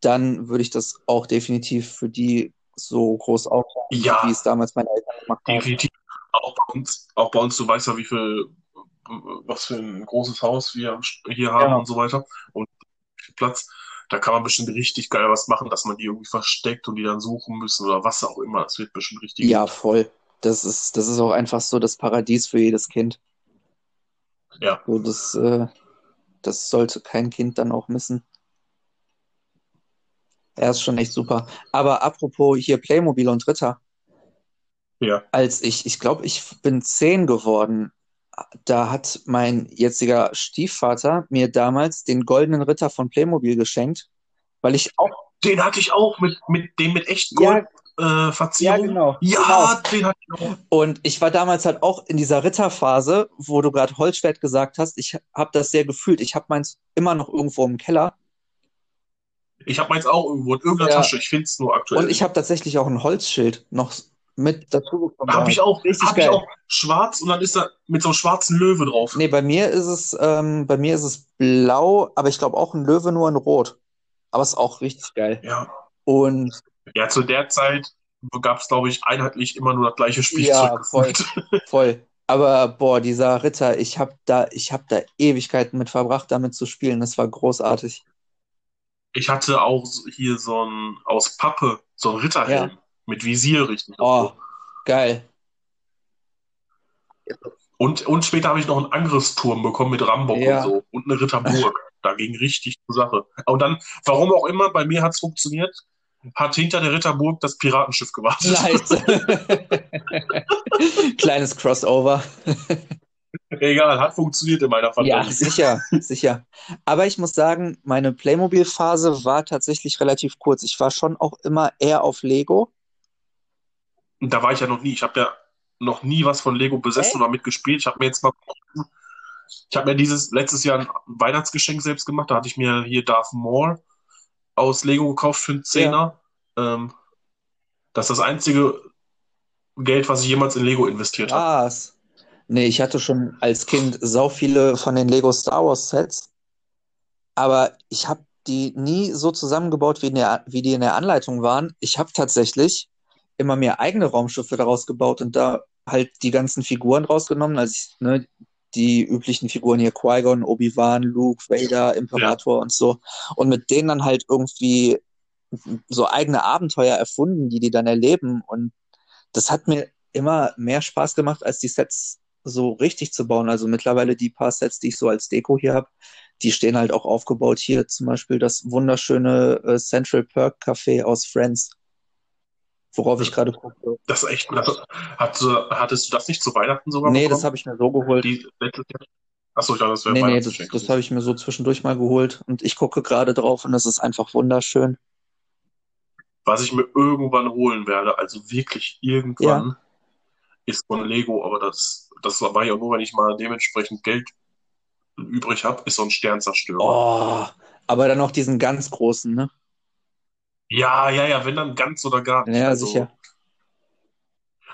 dann würde ich das auch definitiv für die so groß aufbauen, Ja. wie es damals meine Eltern gemacht haben. Definitiv. Auch bei uns, auch bei uns, du weißt ja, wie viel, was für ein großes Haus wir hier haben Ja. und so weiter. Und viel Platz. Da kann man bestimmt richtig geil was machen, dass man die irgendwie versteckt und die dann suchen müssen oder was auch immer. Das wird bestimmt richtig. Ja, voll. Das ist, das ist auch einfach so das Paradies für jedes Kind. Ja. So, das, äh, das sollte kein Kind dann auch missen. Er ist schon echt super. Aber apropos hier Playmobil und Ritter. Ja. als ich, ich glaube, ich bin zehn geworden, da hat mein jetziger Stiefvater mir damals den goldenen Ritter von Playmobil geschenkt, weil ich auch, Den hatte ich auch mit, mit dem mit echt ja, Gold äh, Verzierung. genau, Ja, den hatte ich. Und ich war damals halt auch in dieser Ritterphase, wo du gerade Holzschwert gesagt hast. Ich habe das sehr gefühlt. Ich habe meins immer noch irgendwo im Keller. Ich habe meins auch irgendwo in irgendeiner Ja. Tasche. Ich finde es nur aktuell. Und ich habe tatsächlich auch ein Holzschild noch mit dazu bekommen. Habe ich auch. Richtig Hab ich geil. auch schwarz und dann ist da mit so einem schwarzen Löwe drauf. Nee, bei mir ist es, ähm, bei mir ist es blau, aber ich glaube auch ein Löwe nur in rot. Aber ist auch richtig geil. Ja. Und Ja, zu der Zeit gab es, glaube ich, einheitlich immer nur das gleiche Ja, Spielzeug. voll. gefühlt. voll. Aber boah, dieser Ritter, ich habe da, ich habe da Ewigkeiten mit verbracht, damit zu spielen. Das war großartig. Ich hatte auch hier so ein aus Pappe, so ein Ritterhelm mit Visier richtig. Oh, geil. Und, und später habe ich noch einen Angriffsturm bekommen mit Rambock Ja. und so und eine Ritterburg. Da ging richtig zur Sache. Und dann, warum auch immer, bei mir hat es funktioniert, hat hinter der Ritterburg das Piratenschiff gewartet. Nice. Kleines Crossover. Egal, hat funktioniert in meiner Ja, Fantasie. sicher, sicher. Aber ich muss sagen, meine Playmobil-Phase war tatsächlich relativ kurz. Ich war schon auch immer eher auf Lego. Da war ich ja noch nie. Ich habe ja noch nie was von Lego besessen Echt? oder mitgespielt. Ich habe mir jetzt mal, ich habe mir dieses letztes Jahr ein Weihnachtsgeschenk selbst gemacht. Da hatte ich mir hier Darth Maul aus Lego gekauft für einen Zehner. Ähm, das ist das einzige Geld, was ich jemals in Lego investiert habe. Nee, ich hatte schon als Kind sau viele von den Lego Star Wars Sets, aber ich habe die nie so zusammengebaut, wie, in der, wie die in der Anleitung waren. Ich habe tatsächlich immer mehr eigene Raumschiffe daraus gebaut und da halt die ganzen Figuren rausgenommen, also ich, ne, die üblichen Figuren hier, Qui-Gon, Obi-Wan, Luke, Vader, Imperator und so. Und mit denen dann halt irgendwie so eigene Abenteuer erfunden, die die dann erleben. Und das hat mir immer mehr Spaß gemacht, als die Sets so richtig zu bauen. Also mittlerweile die paar Sets, die ich so als Deko hier habe, die stehen halt auch aufgebaut. Hier zum Beispiel das wunderschöne äh, Central Perk Café aus Friends. Worauf ich gerade gucke. Das ist echt. Das, hat, hattest du das nicht zu Weihnachten sogar Nee, bekommen? das habe ich mir so geholt. Die? Achso, ich dachte, das wäre Nee, nee, das, das habe ich mir so zwischendurch mal geholt. Und ich gucke gerade drauf und es ist einfach wunderschön. Was ich mir irgendwann holen werde, also wirklich irgendwann, ist von Lego, aber das, das war ja nur, wenn ich mal dementsprechend Geld übrig habe, ist so ein Sternzerstörer. Oh, aber dann noch diesen ganz großen, ne? Ja, ja, ja, wenn dann ganz oder gar nicht. Ja, Also, sicher.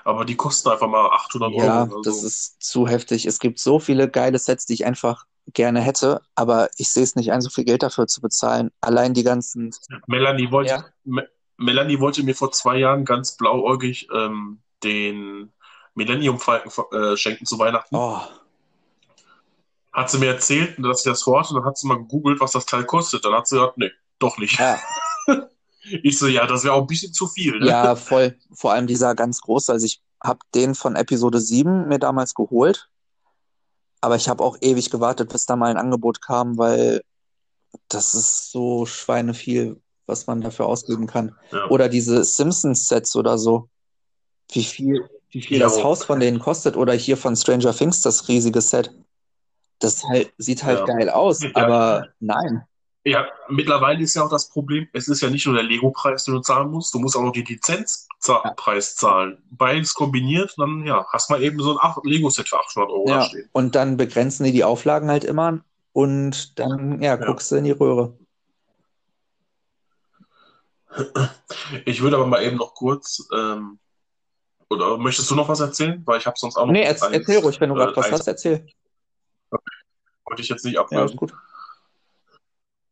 Aber die kosten einfach mal 800 Ja, Euro. oder das so. ist zu heftig. Es gibt so viele geile Sets, die ich einfach gerne hätte, aber ich sehe es nicht ein, so viel Geld dafür zu bezahlen. Allein die ganzen. Melanie wollte, Ja. Me Melanie wollte mir vor zwei Jahren ganz blauäugig ähm, den Millennium Falcon äh, schenken zu Weihnachten. Oh, Hat sie mir erzählt, dass sie das vorhat, und dann hat sie mal gegoogelt, was das Teil kostet. Dann hat sie gesagt, nee, doch nicht. ja, Ich so, ja, das wäre auch ein bisschen zu viel. Ne? ja, voll. Vor allem dieser ganz große. Also ich habe den von Episode 7 mir damals geholt, aber ich habe auch ewig gewartet, bis da mal ein Angebot kam, weil das ist so schweineviel, was man dafür ausgeben kann. Ja. Oder diese Simpsons-Sets oder so. Wie viel, wie viel Ja. das Haus von denen kostet. Oder hier von Stranger Things, das riesige Set. Das halt, sieht halt Ja. geil aus, aber nein. Ja, mittlerweile ist ja auch das Problem, es ist ja nicht nur der Lego-Preis, den du zahlen musst, du musst auch noch den Lizenzpreis zahlen. Beides kombiniert, dann ja, hast mal eben so ein Lego-Set für 800 Euro da Ja, stehen. und dann begrenzen die die Auflagen halt immer und dann, ja, Ja. guckst du in die Röhre. Ich würde aber mal eben noch kurz, ähm, oder möchtest du noch was erzählen? Weil ich habe sonst auch noch Nee, erz, eins, erzähl ruhig, wenn du äh, gerade was eins, hast, erzähl. wollte ich jetzt nicht Ja, abwürgen. ist gut.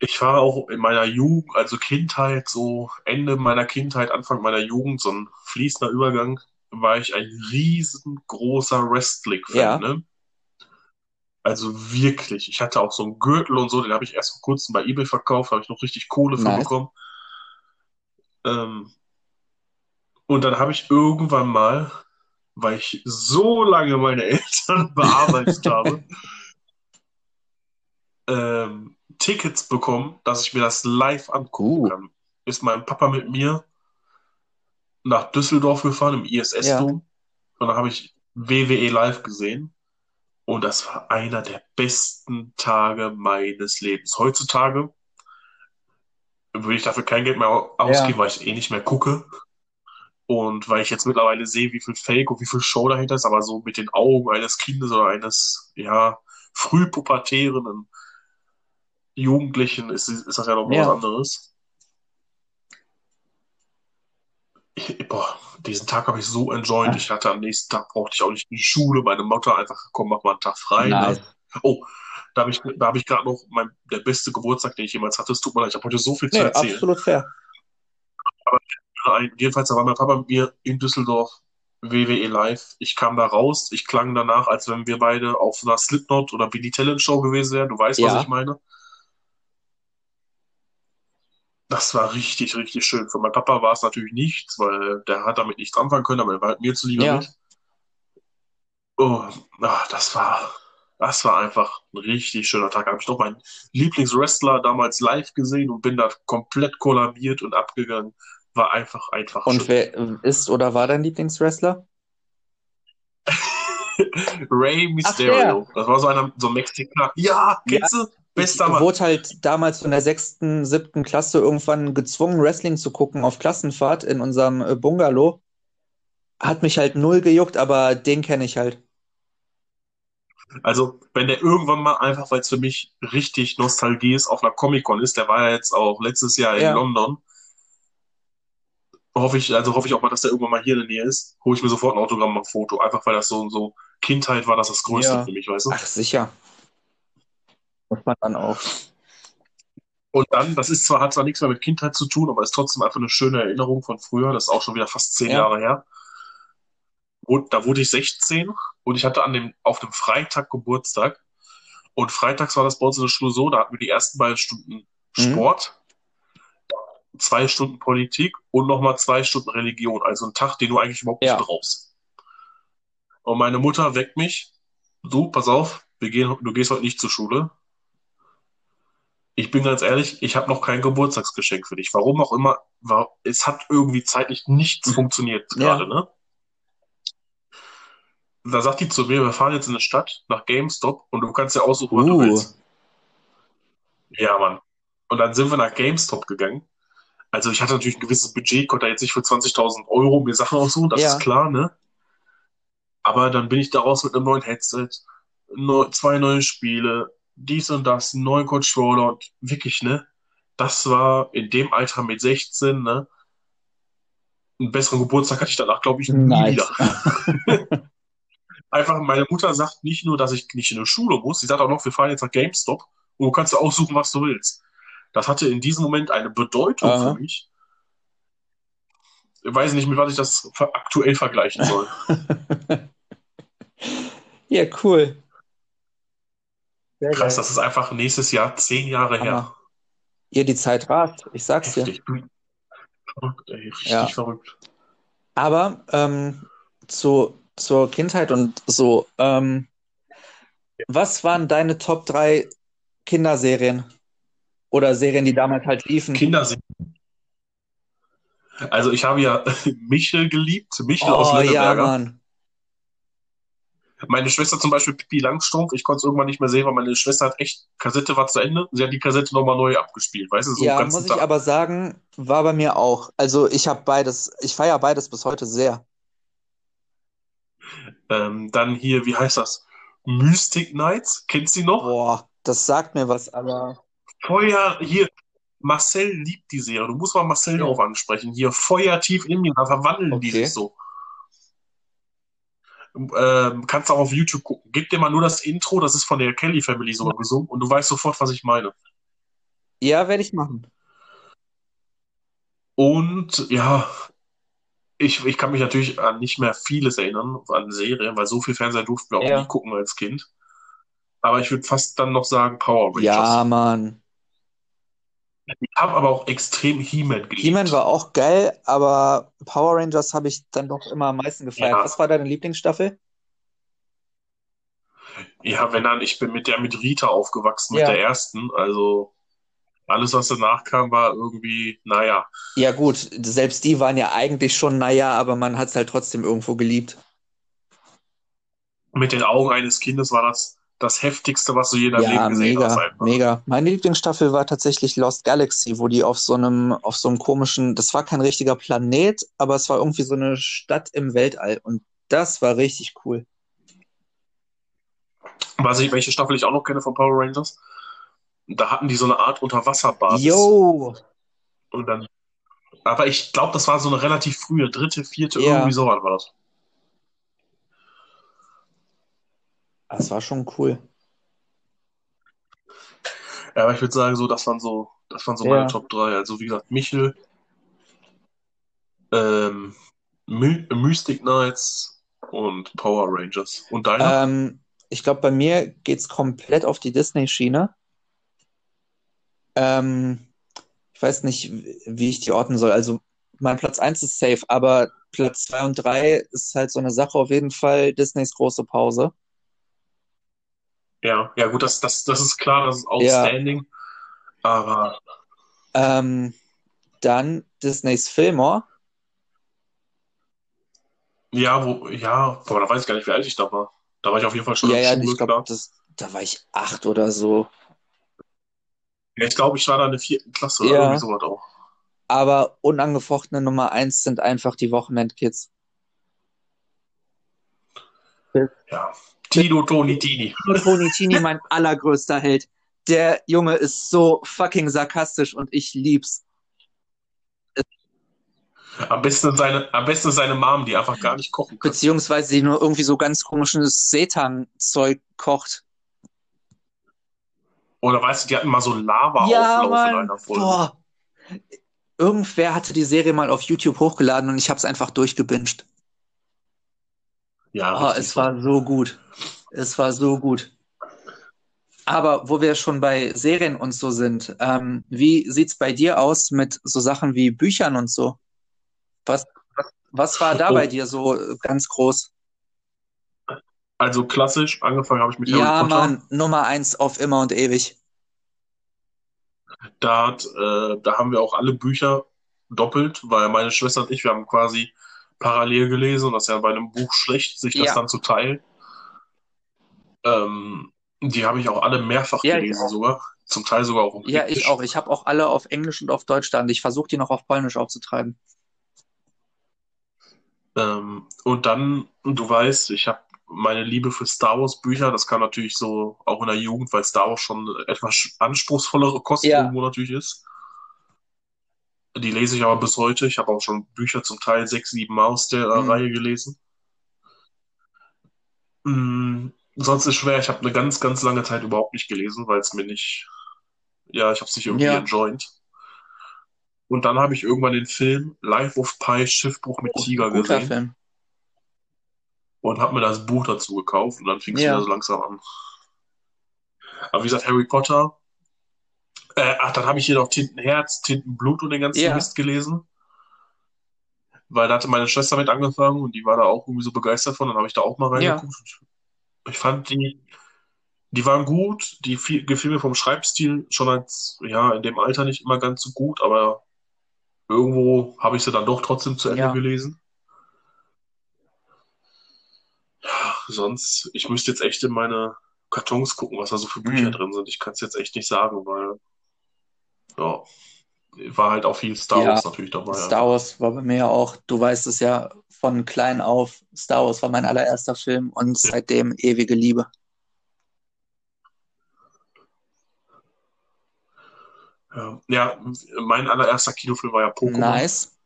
Ich war auch in meiner Jugend, also Kindheit, so Ende meiner Kindheit, Anfang meiner Jugend, so ein fließender Übergang, war ich ein riesengroßer Wrestling-Fan, Ja. ne? Also wirklich. Ich hatte auch so einen Gürtel und so, den habe ich erst vor kurzem bei eBay verkauft, habe ich noch richtig Kohle für Nice. bekommen. Ähm, und dann habe ich irgendwann mal, weil ich so lange meine Eltern bearbeitet habe, ähm, Tickets bekommen, dass ich mir das live angucken Uh. kann. Ist mein Papa mit mir nach Düsseldorf gefahren im ISS-Dom und dann habe ich WWE live gesehen und das war einer der besten Tage meines Lebens. Heutzutage würde ich dafür kein Geld mehr au- ausgeben, weil ich eh nicht mehr gucke. Und weil ich jetzt mittlerweile sehe, wie viel Fake und wie viel Show dahinter ist, aber so mit den Augen eines Kindes oder eines, ja, frühpubertären Jugendlichen ist, ist das ja noch Ja. was anderes. Ich, boah, diesen Tag habe ich so enjoyed. Ich hatte am nächsten Tag brauchte ich auch nicht in die Schule. Meine Mutter einfach, komm, mach mal einen Tag frei. Nice. Ne? Oh, da habe ich, da habe ich gerade noch mein, der beste Geburtstag, den ich jemals hatte. Es tut mir leid, ich habe heute so viel zu Nee, erzählen. absolut fair. Nein, jedenfalls, da war mein Papa mit mir in Düsseldorf, WWE Live. Ich kam da raus, ich klang danach, als wenn wir beide auf einer Slipknot oder Billy Talent Show gewesen wären. Du weißt, was Ja. ich meine. Das war richtig, richtig schön. Für meinen Papa war es natürlich nichts, weil der hat damit nichts anfangen können, aber er war halt mir zuliebe Ja. mit. Oh, ah, das war, das war einfach ein richtig schöner Tag. Habe ich noch meinen Lieblingswrestler damals live gesehen und bin da komplett kollabiert und abgegangen. War einfach, einfach Und schön. wer ist oder war dein Lieblingswrestler? Rey Mysterio. Das war so einer, so ein Mexikaner. Ja, kennst du? Bester Ich wurde halt damals in der sechsten, siebten Klasse irgendwann gezwungen, Wrestling zu gucken auf Klassenfahrt in unserem äh, Bungalow. Hat mich halt null gejuckt, aber den kenne ich halt. Also, wenn der irgendwann mal einfach, weil es für mich richtig Nostalgie ist, auf einer Comic-Con ist, der war ja jetzt auch letztes Jahr in Ja. London. Hoffe ich, also hoffe ich auch mal, dass der irgendwann mal hier in der Nähe ist. Hole ich mir sofort ein Autogramm und ein Foto. Einfach weil das so, so Kindheit war das das Größte Ja. für mich, weißt du? Ach, sicher. Muss man dann auch. Und dann, das ist zwar, hat zwar nichts mehr mit Kindheit zu tun, aber ist trotzdem einfach eine schöne Erinnerung von früher. Das ist auch schon wieder fast zehn Ja. Jahre her. Und da wurde ich 16 und ich hatte an dem, auf dem Freitag Geburtstag. Und freitags war das bei uns in der Schule so, da hatten wir die ersten beiden Stunden Mhm. Sport, zwei Stunden Politik und nochmal zwei Stunden Religion. Also ein Tag, den du eigentlich überhaupt Ja. nicht brauchst. Und meine Mutter weckt mich. Du, pass auf, wir gehen, du gehst heute nicht zur Schule. Ich bin ganz ehrlich, ich habe noch kein Geburtstagsgeschenk für dich. Warum auch immer, war, es hat irgendwie zeitlich nichts funktioniert Ja. gerade, ne? Da sagt die zu mir, wir fahren jetzt in eine Stadt nach GameStop und du kannst ja aussuchen, was du Uh. willst. Ja, Mann. Und dann sind wir nach GameStop gegangen. Also ich hatte natürlich ein gewisses Budget, konnte jetzt nicht für 20.000 Euro mir Sachen aussuchen, das Ja. ist klar, ne? Aber dann bin ich daraus mit einem neuen Headset, neu, zwei neue Spiele, dies und das, einen neuen Controller und wirklich, ne? Das war in dem Alter mit 16, ne? Einen besseren Geburtstag hatte ich danach, glaube ich, nie Nice. wieder. Einfach, meine Mutter sagt nicht nur, dass ich nicht in die Schule muss, sie sagt auch noch, wir fahren jetzt nach GameStop und du kannst aussuchen, was du willst. Das hatte in diesem Moment eine Bedeutung Aha. für mich. Ich weiß nicht, mit was ich das aktuell vergleichen soll. Ja, cool. Sehr Krass, geil. das ist einfach nächstes Jahr zehn Jahre her. Hammer. Ja, die Zeit rast, ich sag's dir. Heftig. Verrückt, ey, richtig Ja. verrückt. Aber ähm, zu, zur Kindheit und so, ähm, was waren deine Top 3 Kinderserien? Oder Serien, die damals halt liefen? Kinderserien. Also ich habe ja Michel geliebt, Michel aus Oh, ja. Mann. Meine Schwester zum Beispiel Pippi Langstrumpf, ich konnte es irgendwann nicht mehr sehen, weil meine Schwester hat echt, Kassette war zu Ende, sie hat die Kassette nochmal neu abgespielt, weißt du, so Ja, muss ich Tag. aber sagen, war bei mir auch. Also ich habe beides, ich feiere beides bis heute sehr. Ähm, dann hier, wie heißt das? Mystic Knights, kennst du die noch? Boah, das sagt mir was, aber Feuer, hier, Marcel liebt die Serie, du musst mal Marcel Ja. darauf ansprechen, hier, Feuer tief in mir, da verwandeln die Okay. sich so. Ähm, kannst auch auf YouTube gucken. Gib dir mal nur das Intro, das ist von der Kelly Family sogar gesungen und du weißt sofort, was ich meine. ja, werde ich machen. Und ja, ich, ich kann mich natürlich an nicht mehr vieles erinnern, an Serien, weil so viel Fernseher durften wir auch Ja. nie gucken als Kind. Aber ich würde fast dann noch sagen Power Rangers. Ja, Mann. Ich habe aber auch extrem He-Man geliebt. He-Man war auch geil, aber Power Rangers habe ich dann doch immer am meisten gefeiert. Ja. Was war deine Lieblingsstaffel? Ja, wenn dann, ich bin mit der mit Rita aufgewachsen, mit Ja. der ersten. Also alles, was danach kam, war irgendwie, naja. Ja, gut, selbst die waren ja eigentlich schon, naja, aber man hat es halt trotzdem irgendwo geliebt. Mit den Augen eines Kindes war das das Heftigste, was du je in deinem Ja, Leben gesehen hast. mega, Einfach. mega. Meine Lieblingsstaffel war tatsächlich Lost Galaxy, wo die auf so einem, auf so einem komischen, das war kein richtiger Planet, aber es war irgendwie so eine Stadt im Weltall und das war richtig cool. Was ich, welche Staffel ich auch noch kenne von Power Rangers, da hatten die so eine Art Unterwasserbasis. Yo! Und dann, aber ich glaube, das war so eine relativ frühe, dritte, vierte, Ja. irgendwie sowas war das. Das war schon cool. Ja, aber ich würde sagen, so, das waren so, das waren so Ja. meine Top 3. Also, wie gesagt, Michel, ähm, My Mystic Knights und Power Rangers. Und deiner? Ähm, ich glaube, bei mir geht's komplett auf die Disney-Schiene. Ähm, ich weiß nicht, wie ich die ordnen soll. Also, mein Platz 1 ist safe, aber Platz 2 und 3 ist halt so eine Sache auf jeden Fall. Disneys große Pause. Ja, ja, gut, das, das, das ist klar, das ist outstanding. Aber Ähm, dann Disneys Fillmore. ja, wo, ja, boah, da weiß ich gar nicht, wie alt ich da war. Da war ich auf jeden Fall schon Ja, ja, Schule, ich glaube, da war ich acht oder so. Ja, ich glaube, ich war da in der vierten Klasse oder Ja. irgendwie sowas auch. Aber unangefochtene Nummer eins sind einfach die Wochenendkids. Ja. Tino, Toni, Tini. Toni Tini, mein allergrößter Held. Der Junge ist so fucking sarkastisch und ich lieb's. Am besten seine, am besten seine Mom, die einfach gar nicht kochen kann. Beziehungsweise die nur irgendwie so ganz komisches Seetang-Zeug kocht. Oder weißt du, die hatten mal so Lava-Auflauf Ja, in Mann. einer Folge. Boah. Irgendwer hatte die Serie mal auf YouTube hochgeladen und ich hab's einfach durchgebinged. Ja, Oh, es war so gut. Es war so gut. Aber wo wir schon bei Serien und so sind, ähm, wie sieht's bei dir aus mit so Sachen wie Büchern und so? Was, was, was war da Oh. bei dir so ganz groß? Also klassisch, angefangen habe ich mit Harry Ja, Potter. Mann, Nummer eins auf immer und ewig. Da, hat, äh, da haben wir auch alle Bücher doppelt, weil meine Schwester und ich, wir haben quasi parallel gelesen und das ist ja bei einem Buch schlecht, sich das Ja. dann zu teilen. Ähm, die habe ich auch alle mehrfach Ja, gelesen sogar. Zum Teil sogar auch auf Ja, ich auch. Ich habe auch alle auf Englisch und auf Deutsch da und ich versuche die noch auf Polnisch aufzutreiben. Ähm, und dann, du weißt, ich habe meine Liebe für Star Wars Bücher, das kam natürlich so auch in der Jugend, weil Star Wars schon etwas anspruchsvollere Kost Ja. irgendwo natürlich ist. Die lese ich aber bis heute. Ich habe auch schon Bücher zum Teil sechs, sieben Mal aus der Mhm. Reihe gelesen. Mm, sonst ist schwer, ich habe eine ganz, ganz lange Zeit überhaupt nicht gelesen, weil es mir nicht, ja, ich habe es nicht irgendwie Ja. enjoyed. Und dann habe ich irgendwann den Film Life of Pi Schiffbruch mit Tiger Guter gesehen Film. und habe mir das Buch dazu gekauft und dann fing es Ja. wieder so langsam an. Aber wie gesagt, Harry Potter, äh, ach, dann habe ich hier noch Tintenherz, Tintenblut und den ganzen Ja. Mist gelesen. Weil da hatte meine Schwester mit angefangen und die war da auch irgendwie so begeistert von, dann habe ich da auch mal Ja. reingeguckt. Ich fand die, die waren gut, die viel, gefiel mir vom Schreibstil schon als, ja, in dem Alter nicht immer ganz so gut, aber irgendwo habe ich sie dann doch trotzdem zu Ende Ja. gelesen. Ja, sonst, ich müsste jetzt echt in meine Kartons gucken, was da so für Bücher Mhm. drin sind. Ich kann es jetzt echt nicht sagen, weil, ja, war halt auch viel Star Ja, Wars natürlich dabei. Star Wars war bei mir ja auch, du weißt es ja von klein auf, Star Wars war mein allererster Film und Ja. seitdem ewige Liebe. Ja, ja, mein allererster Kinofilm war ja Pokémon. Nice.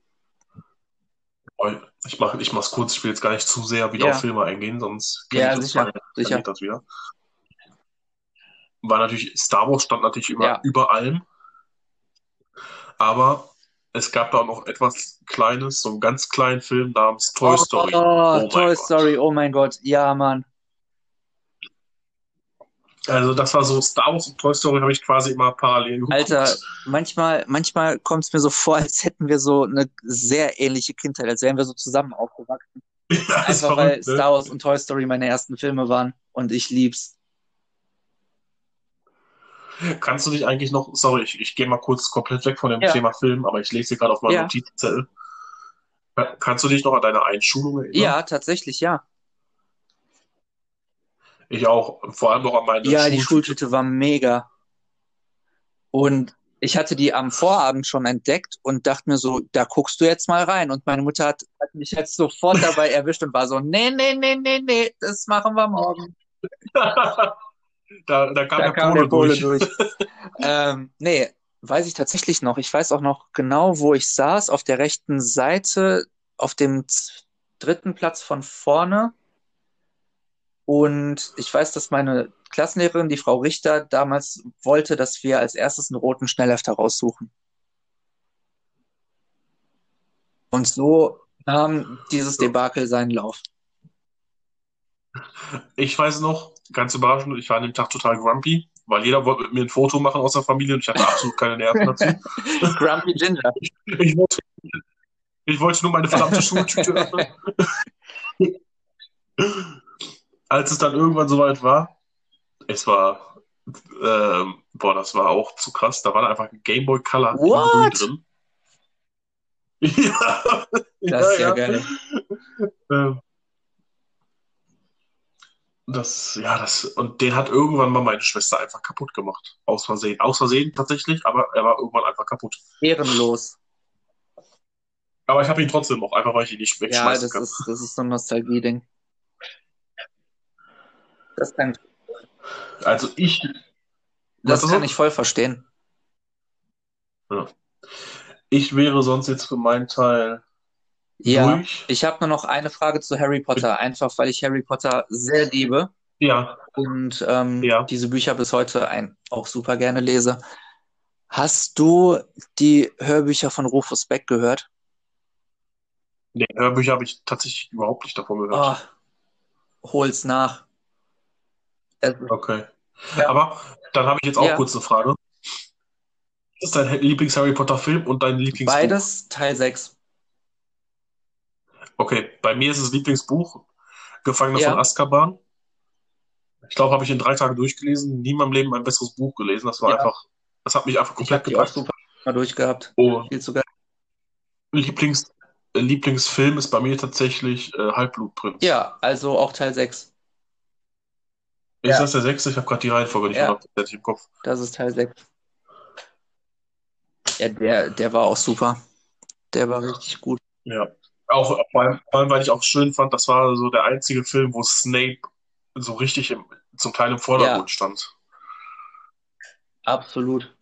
Ich mach, ich mach's kurz, ich will jetzt gar nicht zu sehr wieder auf Filme eingehen, sonst Ja, das sicher, sicher. wieder. War natürlich, Star Wars stand natürlich Ja. über allem. Aber es gab da auch noch etwas Kleines, so einen ganz kleinen Film namens Toy Story. Oh, Oh Toy Gott. Story, oh mein Gott, ja, Mann. Also das war so Star Wars und Toy Story habe ich quasi immer parallel geguckt. Alter, manchmal, manchmal kommt es mir so vor, als hätten wir so eine sehr ähnliche Kindheit, als wären wir so zusammen aufgewachsen. Ja, Einfach weil verrückt, ne? Star Wars und Toy Story meine ersten Filme waren und ich lieb's. Kannst du dich eigentlich noch, sorry, ich, ich gehe mal kurz komplett weg von dem Ja. Thema Film, aber ich lese hier gerade auf meinem Ja. Notizzettel. Ka- Kannst du dich noch an deine Einschulung erinnern? Ja, tatsächlich, ja. Ich auch, vor allem noch an meine Ja, die Schultüte. Schultüte war mega. Und ich hatte die am Vorabend schon entdeckt und dachte mir so, da guckst du jetzt mal rein. Und meine Mutter hat, hat mich jetzt sofort dabei erwischt und war so, nee, nee, nee, nee, nee, das machen wir morgen. da, da kam Da der kam Pole der Pole durch. durch. ähm, nee, weiß ich tatsächlich noch. Ich weiß auch noch genau, wo ich saß, auf der rechten Seite, auf dem dritten Platz von vorne. Und ich weiß, dass meine Klassenlehrerin, die Frau Richter, damals wollte, dass wir als erstes einen roten Schnellhefter raussuchen. Und so nahm dieses Debakel seinen Lauf. Ich weiß noch, ganz überraschend, ich war an dem Tag total grumpy, weil jeder wollte mit mir ein Foto machen aus der Familie und ich hatte absolut keine Nerven dazu. Grumpy Ginger. Ich wollte, ich wollte nur meine verdammte Schultüte öffnen. Als es dann irgendwann soweit war, es war, ähm, boah, das war auch zu krass. Da war da einfach ein Game Boy Color What? Drin. Ja, Das ist ja ja, geil. Ähm, das, ja, das, und den hat irgendwann mal meine Schwester einfach kaputt gemacht. Aus Versehen. Aus Versehen tatsächlich, aber er war irgendwann einfach kaputt. Ehrenlos. Aber ich habe ihn trotzdem noch, einfach weil ich ihn nicht Ja, wegschmeißen das kann. ist, das ist so ein Nostalgie-Ding. Das kann, Also ich, das kann so? ich voll verstehen. ich wäre sonst jetzt für meinen Teil Ja, durch. ich habe nur noch eine Frage zu Harry Potter, einfach weil ich Harry Potter sehr liebe Ja, und ähm, Ja. diese Bücher bis heute ein, auch super gerne lese. Hast du die Hörbücher von Rufus Beck gehört? nee, Hörbücher habe ich tatsächlich überhaupt nicht davon gehört. Oh, hol's nach. Es, Okay. Ja. Aber dann habe ich jetzt auch Ja. kurz eine Frage. Was ist dein Lieblings-Harry Potter-Film und dein Lieblingsbuch? beides Teil 6. Okay, bei mir ist es Lieblingsbuch Gefangene Ja. von Azkaban. Ich glaube, habe ich in drei Tagen durchgelesen. Nie in meinem Leben ein besseres Buch gelesen. Das war Ja. einfach Das hat mich einfach Ich habe komplett gepackt. super mal durchgehabt. Und Viel zu geil. Lieblings, äh, Lieblingsfilm ist bei mir tatsächlich äh, Halbblutprinz. Ja, also auch Teil 6. Ist Ja. das der sechste? Ich habe gerade die Reihenfolge nicht Ja. im Kopf. Das ist Teil 6. Ja, der, der war auch super. Der war richtig gut. Ja. Auch vor allem, vor allem, weil ich auch schön fand, das war so der einzige Film, wo Snape so richtig im, zum Teil im Vordergrund Ja. stand. Absolut.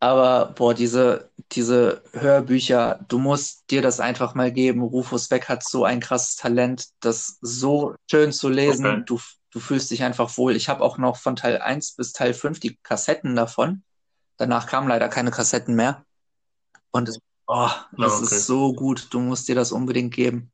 Aber, boah, diese, diese Hörbücher, du musst dir das einfach mal geben. Rufus Beck hat so ein krasses Talent, das so schön zu lesen. Okay. Du, du fühlst dich einfach wohl. Ich habe auch noch von Teil 1 bis Teil 5 die Kassetten davon. Danach kamen leider keine Kassetten mehr. Und es, oh, Ja, es okay. ist so gut. Du musst dir das unbedingt geben.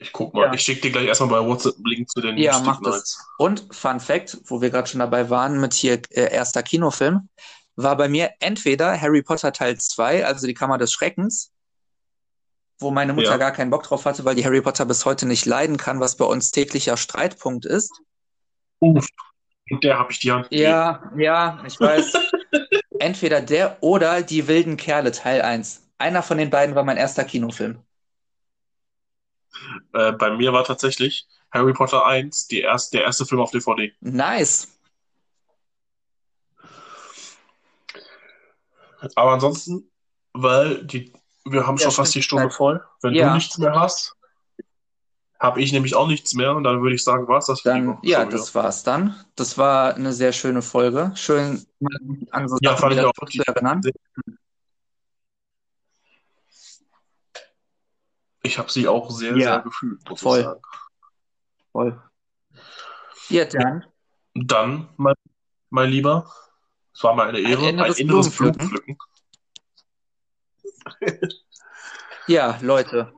Ich guck mal. Ja. Ich schicke dir gleich erstmal bei WhatsApp einen Link zu den Ja, mach das. Und Fun Fact, wo wir gerade schon dabei waren mit hier äh, erster Kinofilm, war bei mir entweder Harry Potter Teil 2, also die Kammer des Schreckens, wo meine Mutter Ja. gar keinen Bock drauf hatte, weil die Harry Potter bis heute nicht leiden kann, was bei uns täglicher Streitpunkt ist. Uff. Und der habe ich die Hand. Ja, ja, ich weiß. Entweder der oder die wilden Kerle Teil 1. Einer von den beiden war mein erster Kinofilm. Äh, bei mir war tatsächlich Harry Potter 1 die erst, der erste Film auf DVD. Nice. Aber ansonsten, weil die, wir haben Ja, schon fast die Stunde voll. Wenn Ja. du nichts mehr hast, habe ich nämlich auch nichts mehr. Und dann würde ich sagen, was das für die Dann, Woche ja, das war's dann. Das war eine sehr schöne Folge. Schön, an so Ja, fand ich wieder auch. zurückzuerinnern. Ich habe sie auch sehr, Ja, sehr gefühlt, muss voll. ich sagen. Voll. Ja, dann. Dann, mein, mein Lieber, es war mir eine Ehre, ein inneres inneres Blumenpflücken. Blumenpflücken. Ja, Leute,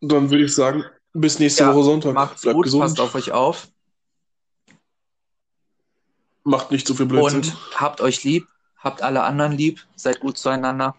Dann würde ich sagen, bis nächste Ja, Woche Sonntag. macht's Bleibt gut, gesund, passt auf euch auf macht nicht so viel Blödsinn. und habt euch lieb, habt alle anderen lieb, seid gut zueinander.